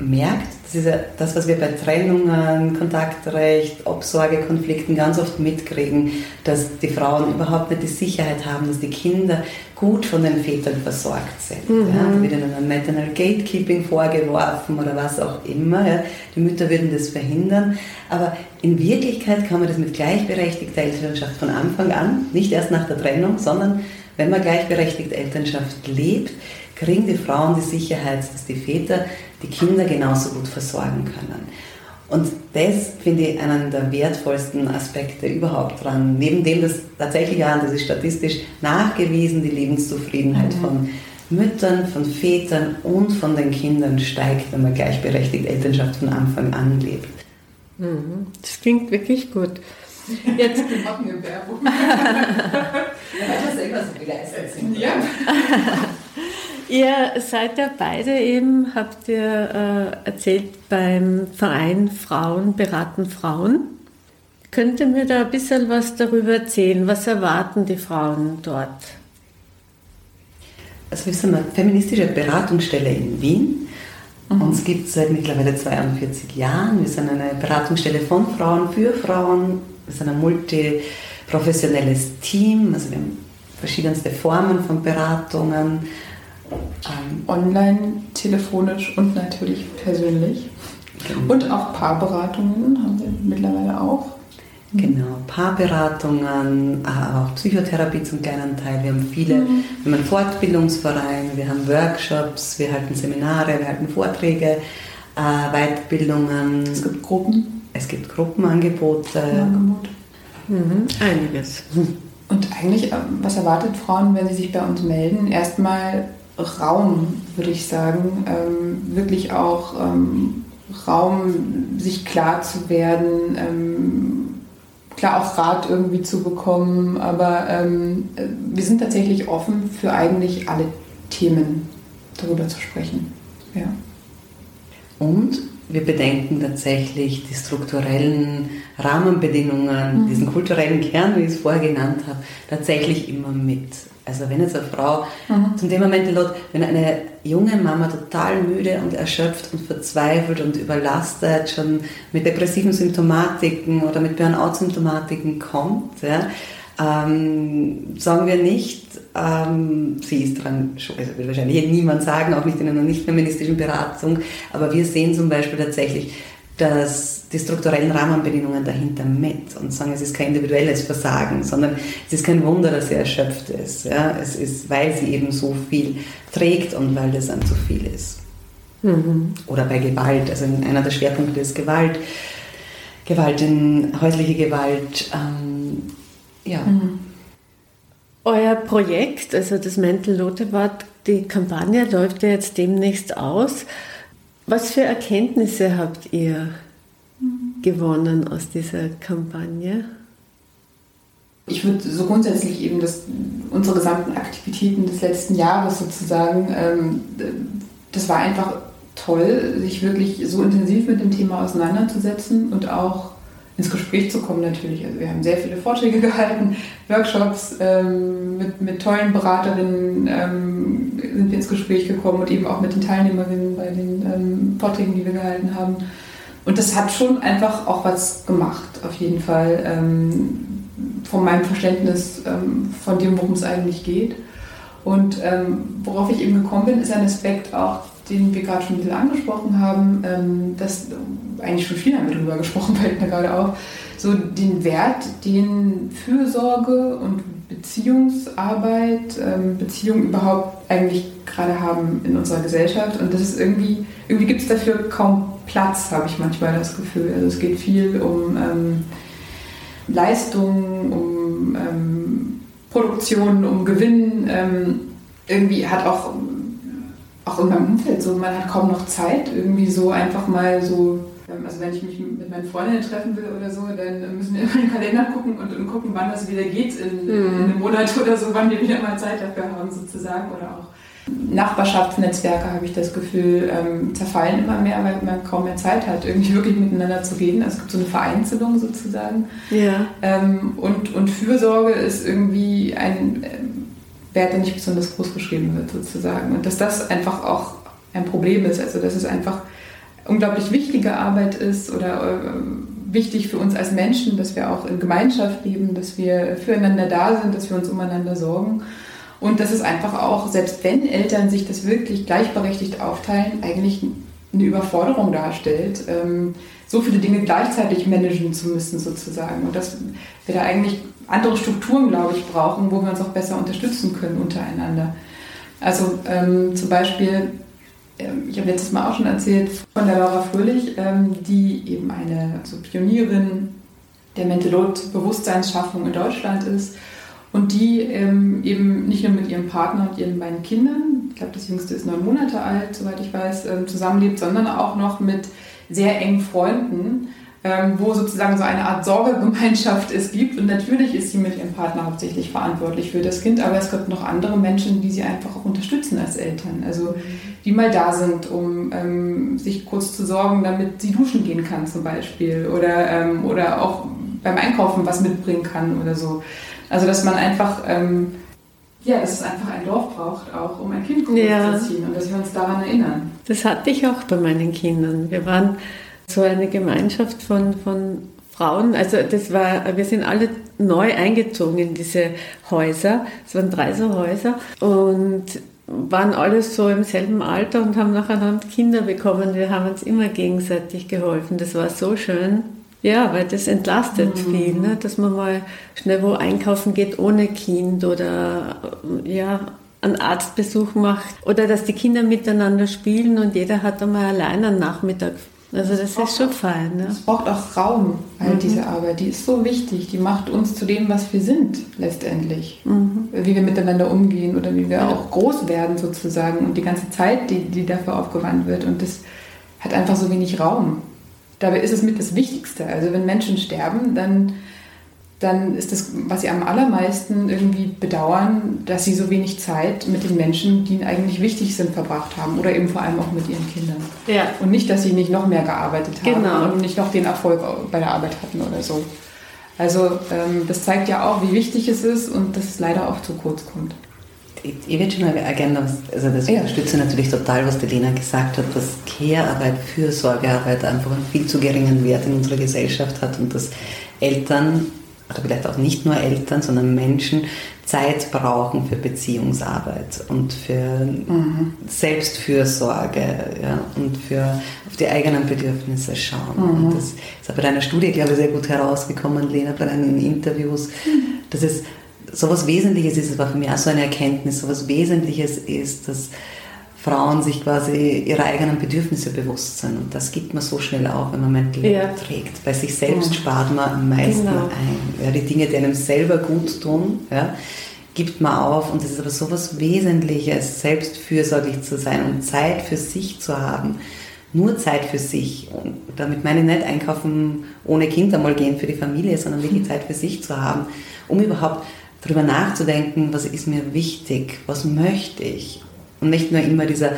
S2: merkt, das ist ja das, was wir bei Trennungen, Kontaktrecht, Obsorgekonflikten ganz oft mitkriegen, dass die Frauen überhaupt nicht die Sicherheit haben, dass die Kinder gut von den Vätern versorgt sind. Mhm. Ja, da wird ihnen ein Maternal Gatekeeping vorgeworfen oder was auch immer. Ja. Die Mütter würden das verhindern. Aber in Wirklichkeit kann man das mit gleichberechtigter Elternschaft von Anfang an, nicht erst nach der Trennung, sondern wenn man gleichberechtigt Elternschaft lebt, kriegen die Frauen die Sicherheit, dass die Väter die Kinder genauso gut versorgen können. Und das finde ich einen der wertvollsten Aspekte überhaupt dran. Neben dem, dass tatsächlich auch, das ist statistisch nachgewiesen, die Lebenszufriedenheit mhm. von Müttern, von Vätern und von den Kindern steigt, wenn man gleichberechtigt Elternschaft von Anfang an lebt.
S1: Mhm. Das klingt wirklich gut.
S3: Jetzt machen wir Werbung. ja, weil das selber so begeistert sind. Ja.
S1: Ihr seid ja beide eben, habt ihr äh, erzählt, beim Verein Frauen beraten Frauen. Könnt ihr mir da ein bisschen was darüber erzählen? Was erwarten die Frauen dort?
S2: Also wir sind eine feministische Beratungsstelle in Wien. Mhm. Uns gibt es seit mittlerweile 42 Jahren. Wir sind eine Beratungsstelle von Frauen für Frauen. Wir sind ein multiprofessionelles Team. Also wir haben verschiedenste Formen von Beratungen
S3: online, telefonisch und natürlich persönlich. Genau. Und auch Paarberatungen haben wir mittlerweile auch.
S2: Genau, Paarberatungen, auch Psychotherapie zum kleinen Teil. Wir haben viele, mhm. wir haben einen Fortbildungsverein, wir haben Workshops, wir halten Seminare, wir halten Vorträge, äh, Weiterbildungen.
S3: Es gibt Gruppen.
S2: Es gibt Gruppenangebote. Angebot.
S1: Mhm, einiges.
S3: Und eigentlich, äh, was erwartet Frauen, wenn sie sich bei uns melden? Erstmal Raum, würde ich sagen, ähm, wirklich auch ähm, Raum, sich klar zu werden, ähm, klar auch Rat irgendwie zu bekommen, aber ähm, wir sind tatsächlich offen für eigentlich alle Themen darüber zu sprechen. Ja.
S2: Und wir bedenken tatsächlich die strukturellen Rahmenbedingungen, mhm. diesen kulturellen Kern, wie ich es vorher genannt habe, tatsächlich immer mit. Also wenn jetzt eine Frau mhm. zum Thema Mental Load, wenn eine junge Mama total müde und erschöpft und verzweifelt und überlastet schon mit depressiven Symptomatiken oder mit Burnout-Symptomatiken kommt, ja, ähm, sagen wir nicht, ähm, sie ist dran, also will wahrscheinlich niemand sagen, auch nicht in einer nicht feministischen Beratung, aber wir sehen zum Beispiel tatsächlich, dass die strukturellen Rahmenbedingungen dahinter mit und sagen, es ist kein individuelles Versagen, sondern es ist kein Wunder, dass sie erschöpft ist. Ja? Es ist, weil sie eben so viel trägt und weil das dann zu viel ist. Mhm. Oder bei Gewalt, also einer der Schwerpunkte ist Gewalt, Gewalt in häusliche Gewalt. Ähm, ja. Mhm.
S4: Euer Projekt, also das Mental Lotte Award, die Kampagne läuft ja jetzt demnächst aus. Was für Erkenntnisse habt ihr gewonnen aus dieser Kampagne?
S3: Ich würde so grundsätzlich eben das, unsere gesamten Aktivitäten des letzten Jahres sozusagen, ähm, das war einfach toll, sich wirklich so intensiv mit dem Thema auseinanderzusetzen und auch ins Gespräch zu kommen natürlich. Also wir haben sehr viele Vorträge gehalten, Workshops ähm, mit, mit tollen Beraterinnen ähm, sind wir ins Gespräch gekommen und eben auch mit den Teilnehmerinnen bei den ähm, Vorträgen, die wir gehalten haben. Und das hat schon einfach auch was gemacht, auf jeden Fall, ähm, von meinem Verständnis ähm, von dem, worum es eigentlich geht. Und ähm, worauf ich eben gekommen bin, ist ein Aspekt auch, den wir gerade schon ein bisschen angesprochen haben, ähm, das eigentlich schon viel haben wir darüber gesprochen, fällt mir gerade auf, so den Wert, den Fürsorge und Beziehungsarbeit, ähm, Beziehungen überhaupt eigentlich gerade haben in unserer Gesellschaft. Und das ist irgendwie, irgendwie gibt es dafür kaum Platz, habe ich manchmal das Gefühl. Also es geht viel um ähm, Leistung, um ähm, Produktion, um Gewinn. Ähm, irgendwie hat auch auch in meinem Umfeld so, man hat kaum noch Zeit, irgendwie so einfach mal so, ähm, also wenn ich mich mit meinen Freundinnen treffen will oder so, dann müssen wir immer in den Kalender gucken und, und gucken, wann das wieder geht in, mhm. in, einem Monat oder so, wann wir wieder mal Zeit dafür haben sozusagen oder auch Nachbarschaftsnetzwerke, habe ich das Gefühl, ähm, zerfallen immer mehr, weil man kaum mehr Zeit hat, irgendwie wirklich miteinander zu reden. Also es gibt so eine Vereinzelung sozusagen. Ja. Ähm, und, und Fürsorge ist irgendwie ein, Wert, der nicht besonders groß geschrieben wird, sozusagen. Und dass das einfach auch ein Problem ist, also dass es einfach unglaublich wichtige Arbeit ist oder äh, wichtig für uns als Menschen, dass wir auch in Gemeinschaft leben, dass wir füreinander da sind, dass wir uns umeinander sorgen. Und dass es einfach auch, selbst wenn Eltern sich das wirklich gleichberechtigt aufteilen, eigentlich eine Überforderung darstellt, ähm, so viele Dinge gleichzeitig managen zu müssen sozusagen. Und dass wir da eigentlich andere Strukturen, glaube ich, brauchen, wo wir uns auch besser unterstützen können untereinander. Also ähm, zum Beispiel, ähm, ich habe letztes Mal auch schon erzählt von der Laura Fröhlich, ähm, die eben eine also Pionierin der Mentalot-Bewusstseinsschaffung in Deutschland ist und die ähm, eben nicht nur mit ihrem Partner und ihren beiden Kindern, ich glaube das jüngste ist neun Monate alt, soweit ich weiß, ähm, zusammenlebt, sondern auch noch mit sehr engen Freunden ähm, wo sozusagen so eine Art Sorgegemeinschaft es gibt. Und natürlich ist sie mit ihrem Partner hauptsächlich verantwortlich für das Kind, aber es gibt noch andere Menschen, die sie einfach auch unterstützen als Eltern. Also die mal da sind, um ähm, sich kurz zu sorgen, damit sie duschen gehen kann zum Beispiel oder, ähm, oder auch beim Einkaufen was mitbringen kann oder so. Also dass man einfach ähm, ja, dass es einfach ein Dorf braucht, auch um ein Kind ja. zu ziehen und dass wir uns daran erinnern.
S4: Das hatte ich auch bei meinen Kindern. Wir waren so eine Gemeinschaft von, von Frauen. Also das war, wir sind alle neu eingezogen in diese Häuser. Es waren drei so Häuser und waren alle so im selben Alter und haben nacheinander Kinder bekommen. Wir haben uns immer gegenseitig geholfen. Das war so schön. Ja, weil das entlastet mhm. viel, ne? dass man mal schnell wo einkaufen geht ohne Kind oder ja, einen Arztbesuch macht oder dass die Kinder miteinander spielen und jeder hat einmal allein einen Nachmittag also das ist schon fein. Ne?
S3: Es braucht auch Raum, halt mhm. diese Arbeit. Die ist so wichtig. Die macht uns zu dem, was wir sind, letztendlich. Mhm. Wie wir miteinander umgehen oder wie wir ja. auch groß werden sozusagen und die ganze Zeit, die, die dafür aufgewandt wird. Und das hat einfach so wenig Raum. Dabei ist es mit das Wichtigste. Also wenn Menschen sterben, dann dann ist das, was sie am allermeisten irgendwie bedauern, dass sie so wenig Zeit mit den Menschen, die ihnen eigentlich wichtig sind, verbracht haben oder eben vor allem auch mit ihren Kindern. Ja. Und nicht, dass sie nicht noch mehr gearbeitet haben genau. und nicht noch den Erfolg bei der Arbeit hatten oder so. Also ähm, das zeigt ja auch, wie wichtig es ist und dass es leider auch zu kurz kommt.
S2: Ich würde schon gerne, also das ja. unterstütze natürlich total, was die Lena gesagt hat, dass Care-Arbeit, Fürsorgearbeit einfach einen viel zu geringen Wert in unserer Gesellschaft hat und dass Eltern oder vielleicht auch nicht nur Eltern, sondern Menschen Zeit brauchen für Beziehungsarbeit und für mhm. Selbstfürsorge ja, und für auf die eigenen Bedürfnisse schauen. Mhm. Und das ist bei deiner Studie, glaube ich, sehr gut herausgekommen, Lena, bei deinen Interviews, mhm. dass es so etwas Wesentliches ist, es war für mich auch so eine Erkenntnis, so etwas Wesentliches ist, dass Frauen sich quasi ihrer eigenen Bedürfnisse bewusst sind. Und das gibt man so schnell auf, wenn man Mental ja. trägt. Bei sich selbst ja. spart man am meisten genau. ein. Ja, die Dinge, die einem selber gut tun, ja, gibt man auf und es ist aber so was Wesentliches, selbstfürsorglich zu sein und Zeit für sich zu haben. Nur Zeit für sich. Und damit meine ich nicht einkaufen ohne Kind einmal gehen für die Familie, sondern wirklich Zeit für sich zu haben, um überhaupt darüber nachzudenken, was ist mir wichtig, was möchte ich. Und nicht nur immer dieser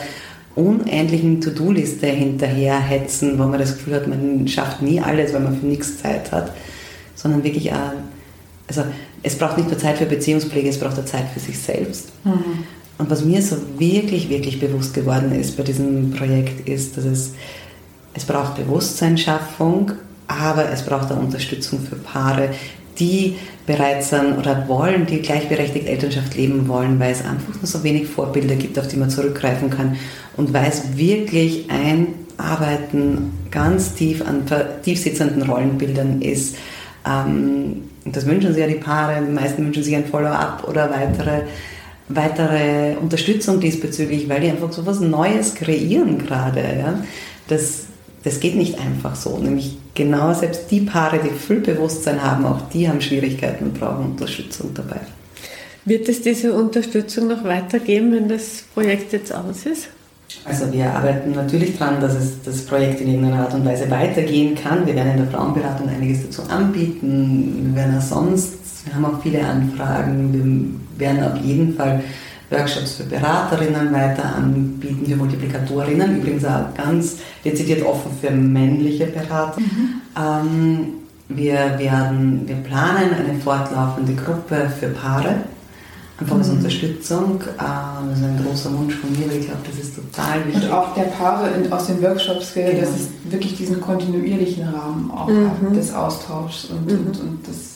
S2: unendlichen To-Do-Liste hinterherhetzen, wo man das Gefühl hat, man schafft nie alles, weil man für nichts Zeit hat, sondern wirklich auch, also es braucht nicht nur Zeit für Beziehungspflege, es braucht auch Zeit für sich selbst. Mhm. Und was mir so wirklich, wirklich bewusst geworden ist bei diesem Projekt, ist, dass es, es braucht Bewusstseinsschaffung, aber es braucht auch Unterstützung für Paare, die bereit sind oder wollen, die gleichberechtigt Elternschaft leben wollen, weil es einfach nur so wenig Vorbilder gibt, auf die man zurückgreifen kann und weil es wirklich ein Arbeiten ganz tief an tief sitzenden Rollenbildern ist. Ähm, das wünschen sich ja die Paare, die meisten wünschen sich ein Follow-up oder weitere, weitere Unterstützung diesbezüglich, weil die einfach so etwas Neues kreieren gerade. Ja? Das, das geht nicht einfach so. Nämlich genau selbst die Paare, die Füllbewusstsein haben, auch die haben Schwierigkeiten und brauchen Unterstützung dabei.
S4: Wird es diese Unterstützung noch weitergeben, wenn das Projekt jetzt aus ist?
S2: Also wir arbeiten natürlich daran, dass es das Projekt in irgendeiner Art und Weise weitergehen kann. Wir werden in der Frauenberatung einiges dazu anbieten. Wir werden auch sonst, wir haben auch viele Anfragen. Wir werden auf jeden Fall Workshops für Beraterinnen weiter anbieten, für Multiplikatorinnen, übrigens auch ganz dezidiert offen für männliche Berater. Mhm. Ähm, wir, werden, wir planen eine fortlaufende Gruppe für Paare Einfach als mhm. Unterstützung. Ähm, das ist ein großer Wunsch von mir, weil ich glaube, das ist total wichtig.
S3: Und auch der Paare aus den Workshops, genau. dass es wirklich diesen kontinuierlichen Rahmen auch mhm. hat, des Austauschs und, mhm. und, und des,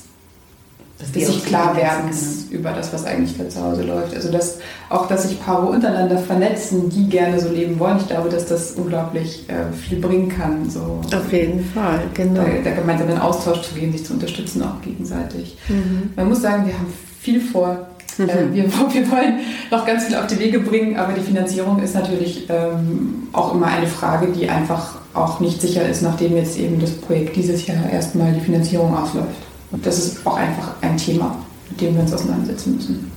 S3: dass die sich klar werden genau. über das, was eigentlich für zu Hause läuft. Also dass, auch, dass sich Paare untereinander vernetzen, die gerne so leben wollen. Ich glaube, dass das unglaublich äh, viel bringen kann. So.
S4: Auf jeden Fall, genau.
S3: Da, da gemeinsam in Austausch zu gehen, sich zu unterstützen, auch gegenseitig. Mhm. Man muss sagen, wir haben viel vor äh, mhm. wir, wir, wollen noch ganz viel auf die Wege bringen, aber die Finanzierung ist natürlich ähm, auch immer eine Frage, die einfach auch nicht sicher ist, nachdem jetzt eben das Projekt dieses Jahr erstmal die Finanzierung ausläuft. Und das ist auch einfach ein Thema, mit dem wir uns auseinandersetzen müssen.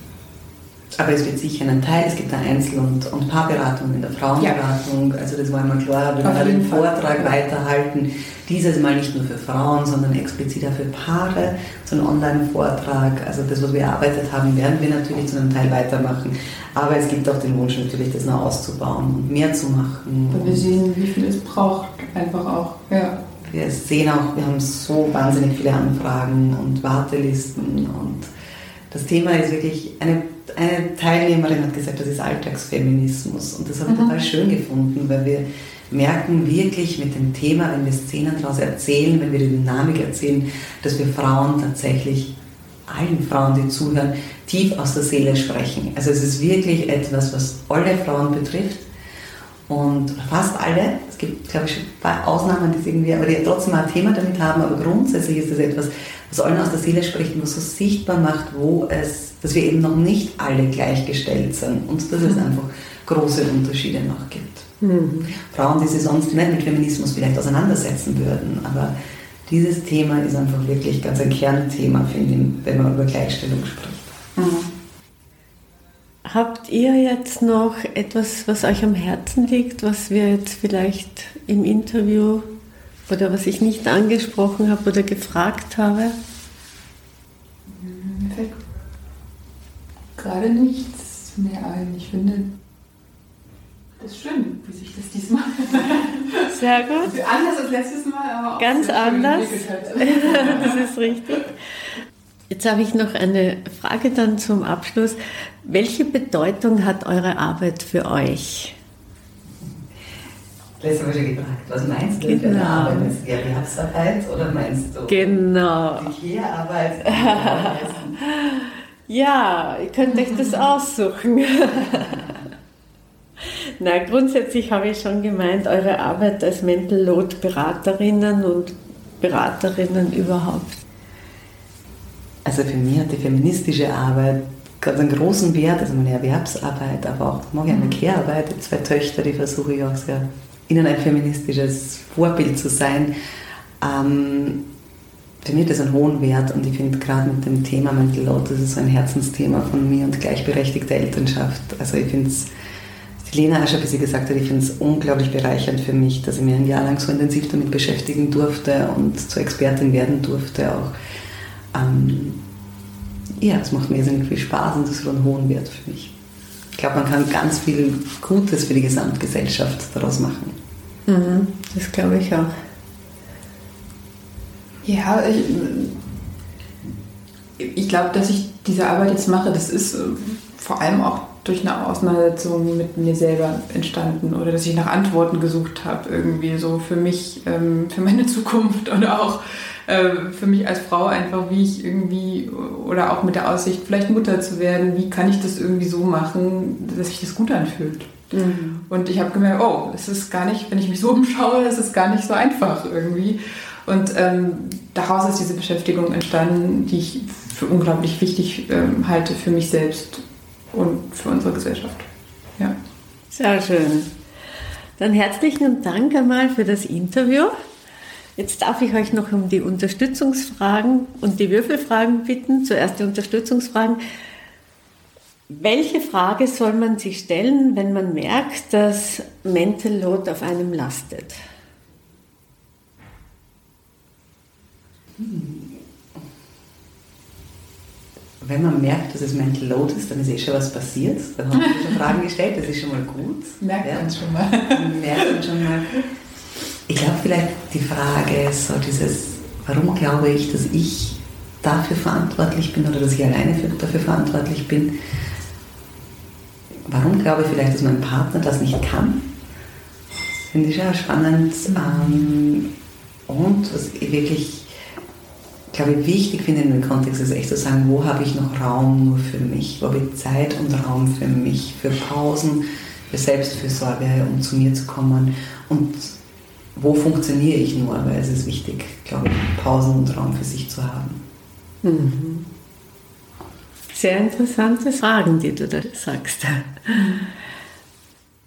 S2: Aber es wird sicher einen Teil, es gibt eine Einzel- und, und Paarberatung in der Frauenberatung, ja. also das war immer klar, wir werden den Vortrag weiterhalten. Dieses Mal nicht nur für Frauen, sondern explizit auch für Paare, so ein Online-Vortrag. Also das, was wir erarbeitet haben, werden wir natürlich zu einem Teil weitermachen. Aber es gibt auch den Wunsch natürlich, das noch auszubauen und mehr zu machen.
S3: Und wir sehen, wie viel es braucht, einfach auch. Ja.
S2: Wir sehen auch, wir haben so wahnsinnig viele Anfragen und Wartelisten und das Thema ist wirklich, eine, eine Teilnehmerin hat gesagt, das ist Alltagsfeminismus und das habe ich mhm. total schön gefunden, weil wir merken wirklich mit dem Thema, wenn wir Szenen daraus erzählen, wenn wir die Dynamik erzählen, dass wir Frauen tatsächlich, allen Frauen, die zuhören, tief aus der Seele sprechen. Also es ist wirklich etwas, was alle Frauen betrifft und fast alle. Es gibt, glaube ich, ein paar Ausnahmen, die irgendwie, aber die trotzdem ein Thema damit haben, aber grundsätzlich ist es etwas, was allen aus der Seele spricht und was so sichtbar macht, wo es, dass wir eben noch nicht alle gleichgestellt sind und dass es einfach große Unterschiede noch gibt. Mhm. Frauen, die sich sonst nicht mit Feminismus vielleicht auseinandersetzen würden, aber dieses Thema ist einfach wirklich ganz ein Kernthema, finde ich, wenn man über Gleichstellung spricht. Mhm.
S4: Habt ihr jetzt noch etwas, was euch am Herzen liegt, was wir jetzt vielleicht im Interview oder was ich nicht angesprochen habe oder gefragt habe?
S3: Fällt gerade nichts mehr ein. Ich finde das schön, wie sich das diesmal.
S4: Sehr gut.
S3: Anders als letztes Mal, aber
S4: auch Ganz anders. das ist richtig. Jetzt habe ich noch eine Frage dann zum Abschluss. Welche Bedeutung hat eure Arbeit für euch?
S2: Letztes Mal schon gefragt, was meinst du genau. für eine Arbeit? Meinst du Erwerbsarbeit oder meinst du
S4: genau.
S2: die Kehrarbeit?
S4: ja, ihr könnt euch das aussuchen. Na, grundsätzlich habe ich schon gemeint, eure Arbeit als Mental Load Beraterinnen und Beraterinnen überhaupt.
S2: Also für mich hat die feministische Arbeit ganz einen großen Wert, also meine Erwerbsarbeit, aber auch mag ich eine Kehrarbeit, zwei Töchter, die versuche ich auch sehr ihnen ein feministisches Vorbild zu sein. Ähm, für mich hat das einen hohen Wert und ich finde gerade mit dem Thema Mental Load, das ist so ein Herzensthema von mir und gleichberechtigte Elternschaft. Also ich finde es, die Lena schon ein bisschen gesagt hat, ich finde es unglaublich bereichernd für mich, dass ich mir ein Jahr lang so intensiv damit beschäftigen durfte und zur Expertin werden durfte auch. Ähm, ja, es macht mir irrsinnig viel Spaß und das ist einen hohen Wert für mich. Ich glaube, man kann ganz viel Gutes für die Gesamtgesellschaft daraus machen.
S4: Mhm, das glaube ich auch.
S3: Ja, ich, ich glaube, dass ich diese Arbeit jetzt mache, das ist äh, vor allem auch durch eine Auseinandersetzung mit mir selber entstanden oder dass ich nach Antworten gesucht habe, irgendwie so für mich, ähm, für meine Zukunft oder auch äh, für mich als Frau einfach, wie ich irgendwie oder auch mit der Aussicht, vielleicht Mutter zu werden, wie kann ich das irgendwie so machen, dass sich das gut anfühlt. Mhm. Und ich habe gemerkt, oh, es ist gar nicht, wenn ich mich so umschaue, es ist gar nicht so einfach irgendwie. Und ähm, daraus ist diese Beschäftigung entstanden, die ich für unglaublich wichtig ähm, halte für mich selbst und für unsere Gesellschaft. Ja.
S4: Sehr schön. Dann herzlichen Dank einmal für das Interview. Jetzt darf ich euch noch um die Unterstützungsfragen und die Würfelfragen bitten. Zuerst die Unterstützungsfragen. Welche Frage soll man sich stellen, wenn man merkt, dass Mental Load auf einem lastet?
S2: Wenn man merkt, dass es Mental Load ist, dann ist eh schon was passiert. Dann haben wir schon Fragen gestellt, das ist schon mal gut.
S3: Merkt ja. man schon mal.
S2: Merkt man schon mal. Ich glaube vielleicht die Frage, so dieses, warum glaube ich, dass ich dafür verantwortlich bin oder dass ich alleine dafür verantwortlich bin. Warum glaube ich vielleicht, dass mein Partner das nicht kann? Finde ich ja spannend. Ähm, und was ich wirklich glaube ich, wichtig finde in dem Kontext ist echt zu sagen, wo habe ich noch Raum nur für mich? Wo habe ich Zeit und Raum für mich, für Pausen, für Selbstfürsorge, um zu mir zu kommen? Und wo funktioniere ich nur? Weil es ist wichtig, glaube ich, Pausen und Raum für sich zu haben. Mhm.
S4: Sehr interessante Fragen, die du da sagst.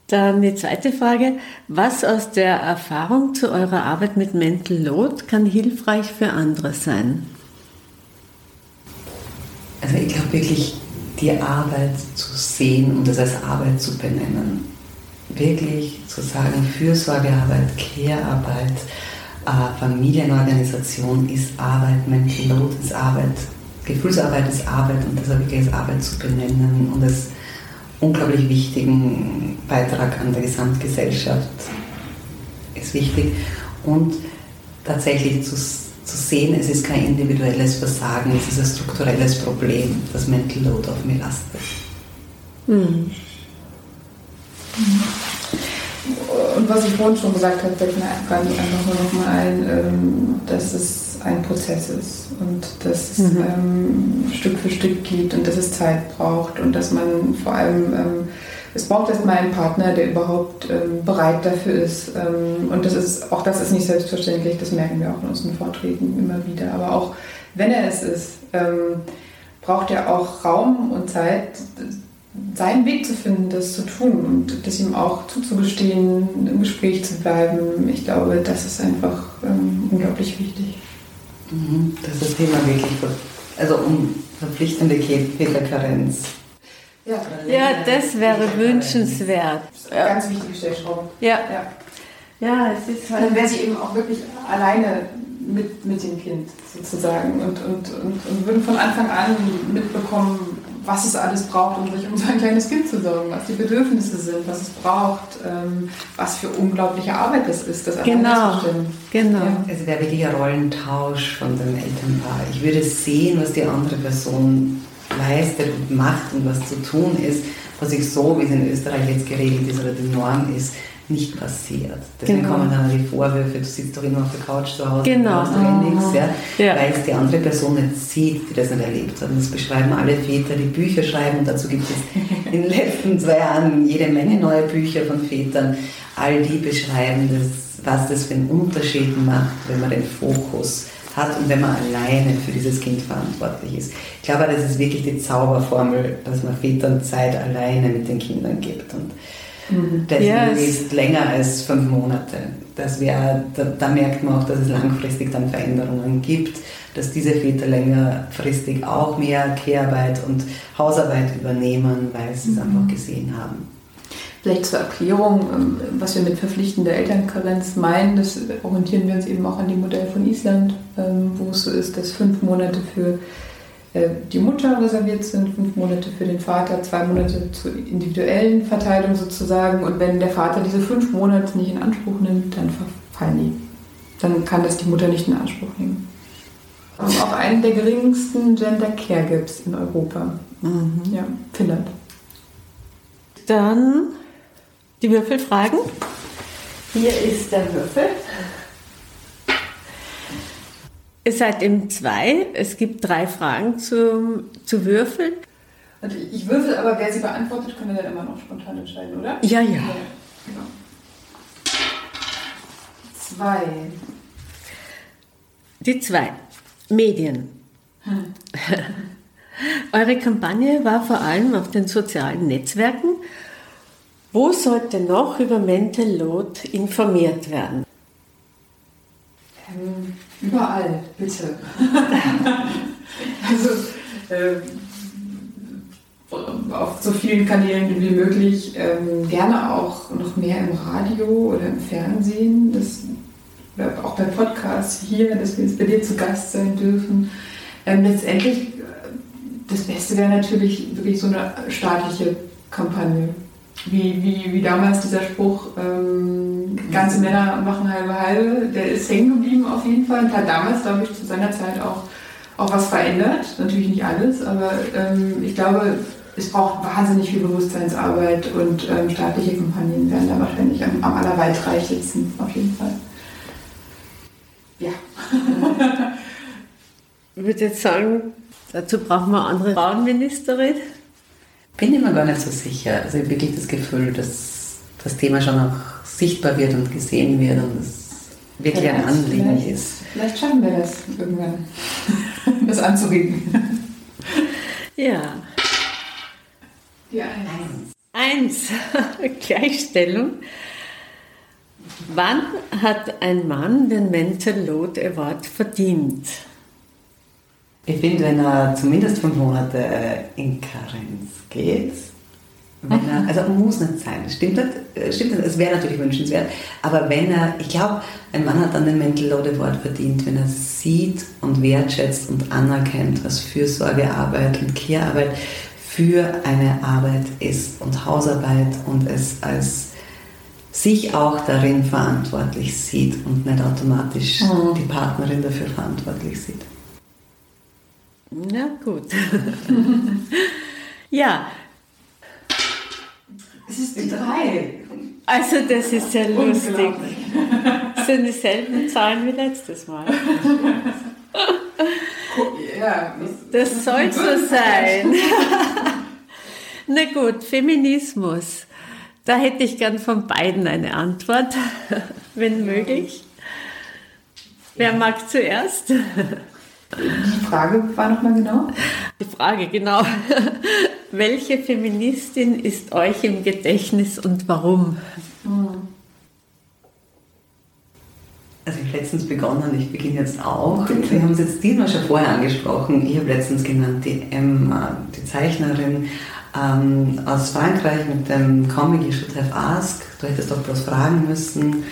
S4: Dann die zweite Frage. Was aus der Erfahrung zu eurer Arbeit mit Mental Load kann hilfreich für andere sein?
S2: Also ich glaube wirklich, die Arbeit zu sehen und das als Arbeit zu benennen. Wirklich zu sagen, Fürsorgearbeit, Care-Arbeit, äh, Familienorganisation ist Arbeit, Mental Load ist Arbeit, Gefühlsarbeit ist Arbeit und das wirklich als Arbeit zu benennen und es unglaublich wichtigen Beitrag an der Gesamtgesellschaft ist wichtig. Und tatsächlich zu, zu sehen, es ist kein individuelles Versagen, es ist ein strukturelles Problem, das Mental Load auf mir lastet. Mhm.
S3: Und was ich vorhin schon gesagt habe, fällt mir einfach nur noch mal ein, ähm, dass es ein Prozess ist und dass es mhm. ähm, Stück für Stück geht und dass es Zeit braucht und dass man vor allem, ähm, es braucht erstmal einen Partner, der überhaupt ähm, bereit dafür ist. Ähm, und das ist, auch das ist nicht selbstverständlich, das merken wir auch in unseren Vorträgen immer wieder. Aber auch wenn er es ist, ähm, braucht er auch Raum und Zeit, seinen Weg zu finden, das zu tun und das ihm auch zuzugestehen, im Gespräch zu bleiben. Ich glaube, das ist einfach ähm, unglaublich wichtig.
S2: Mhm, das ist das Thema wirklich, also um verpflichtende Väterkarenz.
S4: Ja, ja das wäre wünschenswert.
S3: Ganz wichtige Stellschraube.
S4: Ja. ja. Ja, es ist
S3: halt. Dann wäre sie eben auch wirklich alleine mit, mit dem Kind sozusagen und, und, und, und würden von Anfang an mitbekommen, was es alles braucht, um sich um sein kleines Kind zu sorgen, was die Bedürfnisse sind, was es braucht, ähm, was für unglaubliche Arbeit es ist, das
S4: genau, genau. Ja.
S2: Es wäre wirklich ein Rollentausch von dem Elternpaar. Ich würde sehen, was die andere Person leistet und macht und was zu tun ist, was ich so, wie es in Österreich jetzt geregelt ist oder die Norm ist, nicht passiert. Deswegen genau. kommen dann die Vorwürfe, du sitzt doch immer auf der Couch zu Hause
S4: genau.
S2: und machst nichts, ja, ja. weil es die andere Person nicht sieht, die das nicht erlebt hat. Und das beschreiben alle Väter, die Bücher schreiben. Und dazu gibt es in den letzten zwei Jahren jede Menge neue Bücher von Vätern. All die beschreiben, das, was das für einen Unterschied macht, wenn man den Fokus hat und wenn man alleine für dieses Kind verantwortlich ist. Ich glaube, das ist wirklich die Zauberformel, dass man Vätern Zeit alleine mit den Kindern gibt. Und Mhm. Das yes. ist länger als fünf Monate. Das wär, da, da, merkt man auch, dass es langfristig dann Veränderungen gibt. dass diese Väter längerfristig auch mehr Kehrarbeit und Hausarbeit übernehmen, weil sie es mhm. einfach gesehen haben.
S3: Vielleicht zur Erklärung, ähm, was wir mit verpflichtender Elternkarenz meinen, das orientieren wir uns eben auch an dem Modell von Island, ähm, wo es so ist, dass fünf Monate für die Mutter reserviert sind, fünf Monate für den Vater, zwei Monate zur individuellen Verteilung sozusagen. Und wenn der Vater diese fünf Monate nicht in Anspruch nimmt, dann verfallen die. Dann kann das die Mutter nicht in Anspruch nehmen. Und auch einen der geringsten Gender Care Gaps in Europa. Mhm. Ja, Finnland.
S1: Dann die Würfelfragen. Hier ist der Würfel. Ihr seid im zwei. Es gibt drei Fragen zu, zu würfeln.
S3: Also ich würfel, aber wer sie beantwortet, kann er dann immer noch spontan entscheiden, oder?
S1: Ja, ja. ja genau.
S3: Zwei.
S1: Die zwei. Medien. Hm. Eure Kampagne war vor allem auf den sozialen Netzwerken wo sollte noch über Mental Load informiert werden?
S3: Ähm, überall, bitte. also äh, auf so vielen Kanälen wie möglich, ähm, gerne auch noch mehr im Radio oder im Fernsehen, das, oder auch bei Podcasts hier, dass wir jetzt bei dir zu Gast sein dürfen. Ähm, letztendlich, äh, das Beste wäre natürlich wirklich so eine staatliche Kampagne wie, wie, wie damals dieser Spruch, ähm, ganze Männer machen halbe halbe, der ist hängen geblieben auf jeden Fall und hat damals, glaube ich, zu seiner Zeit auch, auch was verändert. Natürlich nicht alles, aber ähm, ich glaube, es braucht wahnsinnig viel Bewusstseinsarbeit und ähm, staatliche Kampagnen werden da wahrscheinlich am, am allerweitreichendsten, auf jeden Fall. Ja.
S1: ich würde jetzt sagen, dazu brauchen wir andere Frauenministerin.
S2: Bin ich mir gar nicht so sicher. Also ich habe wirklich das Gefühl, dass das Thema schon auch sichtbar wird und gesehen wird und es wirklich ja, ein Anliegen ist.
S3: Vielleicht schaffen wir das irgendwann, das anzuregen.
S1: Ja.
S3: Die Eins.
S1: Eins. Gleichstellung. Wann hat ein Mann den Mental Load Award verdient?
S2: Ich finde, wenn er zumindest fünf Monate in Karenz geht, er, also muss nicht sein, stimmt äh, stimmt nicht, es wäre natürlich wünschenswert, aber wenn er, ich glaube, ein Mann hat dann den Mental Load Award verdient, wenn er sieht und wertschätzt und anerkennt, was Fürsorgearbeit und Care-Arbeit für eine Arbeit ist und Hausarbeit und es als sich auch darin verantwortlich sieht und nicht automatisch mhm. die Partnerin dafür verantwortlich sieht.
S1: Na gut. ja.
S3: Es ist die drei.
S1: Also das ist ja lustig. Das sind dieselben Zahlen wie letztes Mal.
S3: Ja,
S1: das soll so sein. Na gut, Feminismus. Da hätte ich gern von beiden eine Antwort, wenn möglich. Wer mag zuerst?
S3: Die Frage war nochmal genau?
S1: Die Frage, genau. Welche Feministin ist euch im Gedächtnis und warum?
S2: Also ich habe letztens begonnen, ich beginne jetzt auch. Wir haben es jetzt diesmal schon vorher angesprochen. Ich habe letztens genannt die Emma, die Zeichnerin ähm, aus Frankreich mit dem Comic You Should Have Asked. Du hättest doch bloß fragen müssen.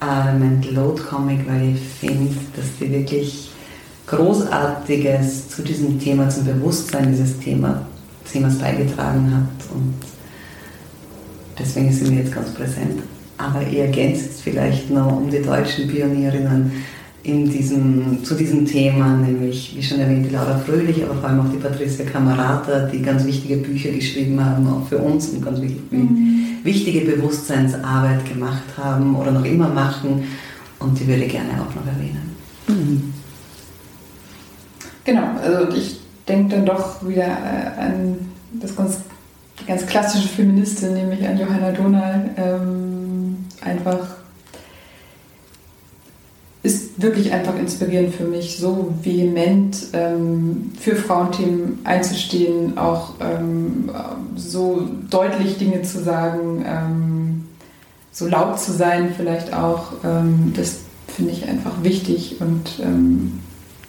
S2: Äh, mein Load Comic, weil ich finde, dass die wirklich Großartiges zu diesem Thema, zum Bewusstsein dieses Thema, Themas beigetragen hat. Und deswegen ist sie mir jetzt ganz präsent. Aber ihr ergänzt vielleicht noch um die deutschen Pionierinnen in diesem, zu diesem Thema, nämlich, wie schon erwähnt, die Laura Fröhlich, aber vor allem auch die Patricia Camerata, die ganz wichtige Bücher geschrieben haben, auch für uns und ganz wichtig, mhm. wichtige Bewusstseinsarbeit gemacht haben oder noch immer machen. Und die würde ich gerne auch noch erwähnen. Mhm.
S3: Genau, also ich denke dann doch wieder äh, an das ganz, die ganz klassische Feministin, nämlich an Johanna Donal. Ähm, einfach ist wirklich einfach inspirierend für mich, so vehement ähm, für Frauenthemen einzustehen, auch ähm, so deutlich Dinge zu sagen, ähm, so laut zu sein vielleicht auch. Ähm, das finde ich einfach wichtig und ähm,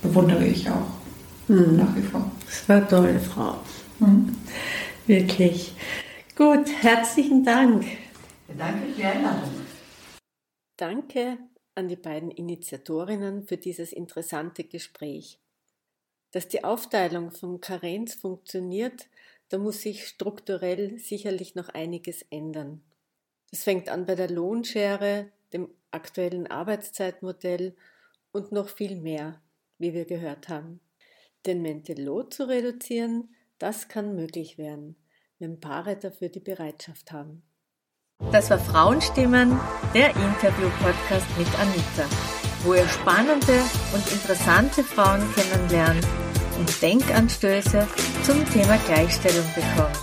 S3: bewundere ich auch mhm. nach wie vor.
S4: Das war eine tolle Frau. Mhm. Wirklich. Gut, herzlichen Dank.
S2: Danke für die Einladung.
S4: Danke an die beiden Initiatorinnen für dieses interessante Gespräch. Dass die Aufteilung von Karenz funktioniert, da muss sich strukturell sicherlich noch einiges ändern. Das fängt an bei der Lohnschere, dem aktuellen Arbeitszeitmodell und noch viel mehr, wie wir gehört haben. Den Mentelot zu reduzieren, das kann möglich werden, wenn Paare dafür die Bereitschaft haben.
S1: Das war Frauenstimmen, der Interview-Podcast mit Anita, wo ihr spannende und interessante Frauen kennenlernt und Denkanstöße zum Thema Gleichstellung bekommt.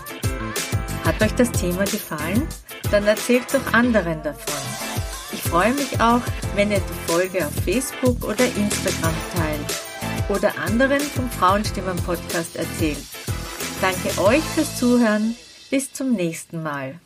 S1: Hat euch das Thema gefallen? Dann erzählt doch anderen davon. Ich freue mich auch, wenn ihr die Folge auf Facebook oder Instagram teilt oder anderen vom Frauenstimmen Podcast erzählt. Danke euch fürs Zuhören. Bis zum nächsten Mal.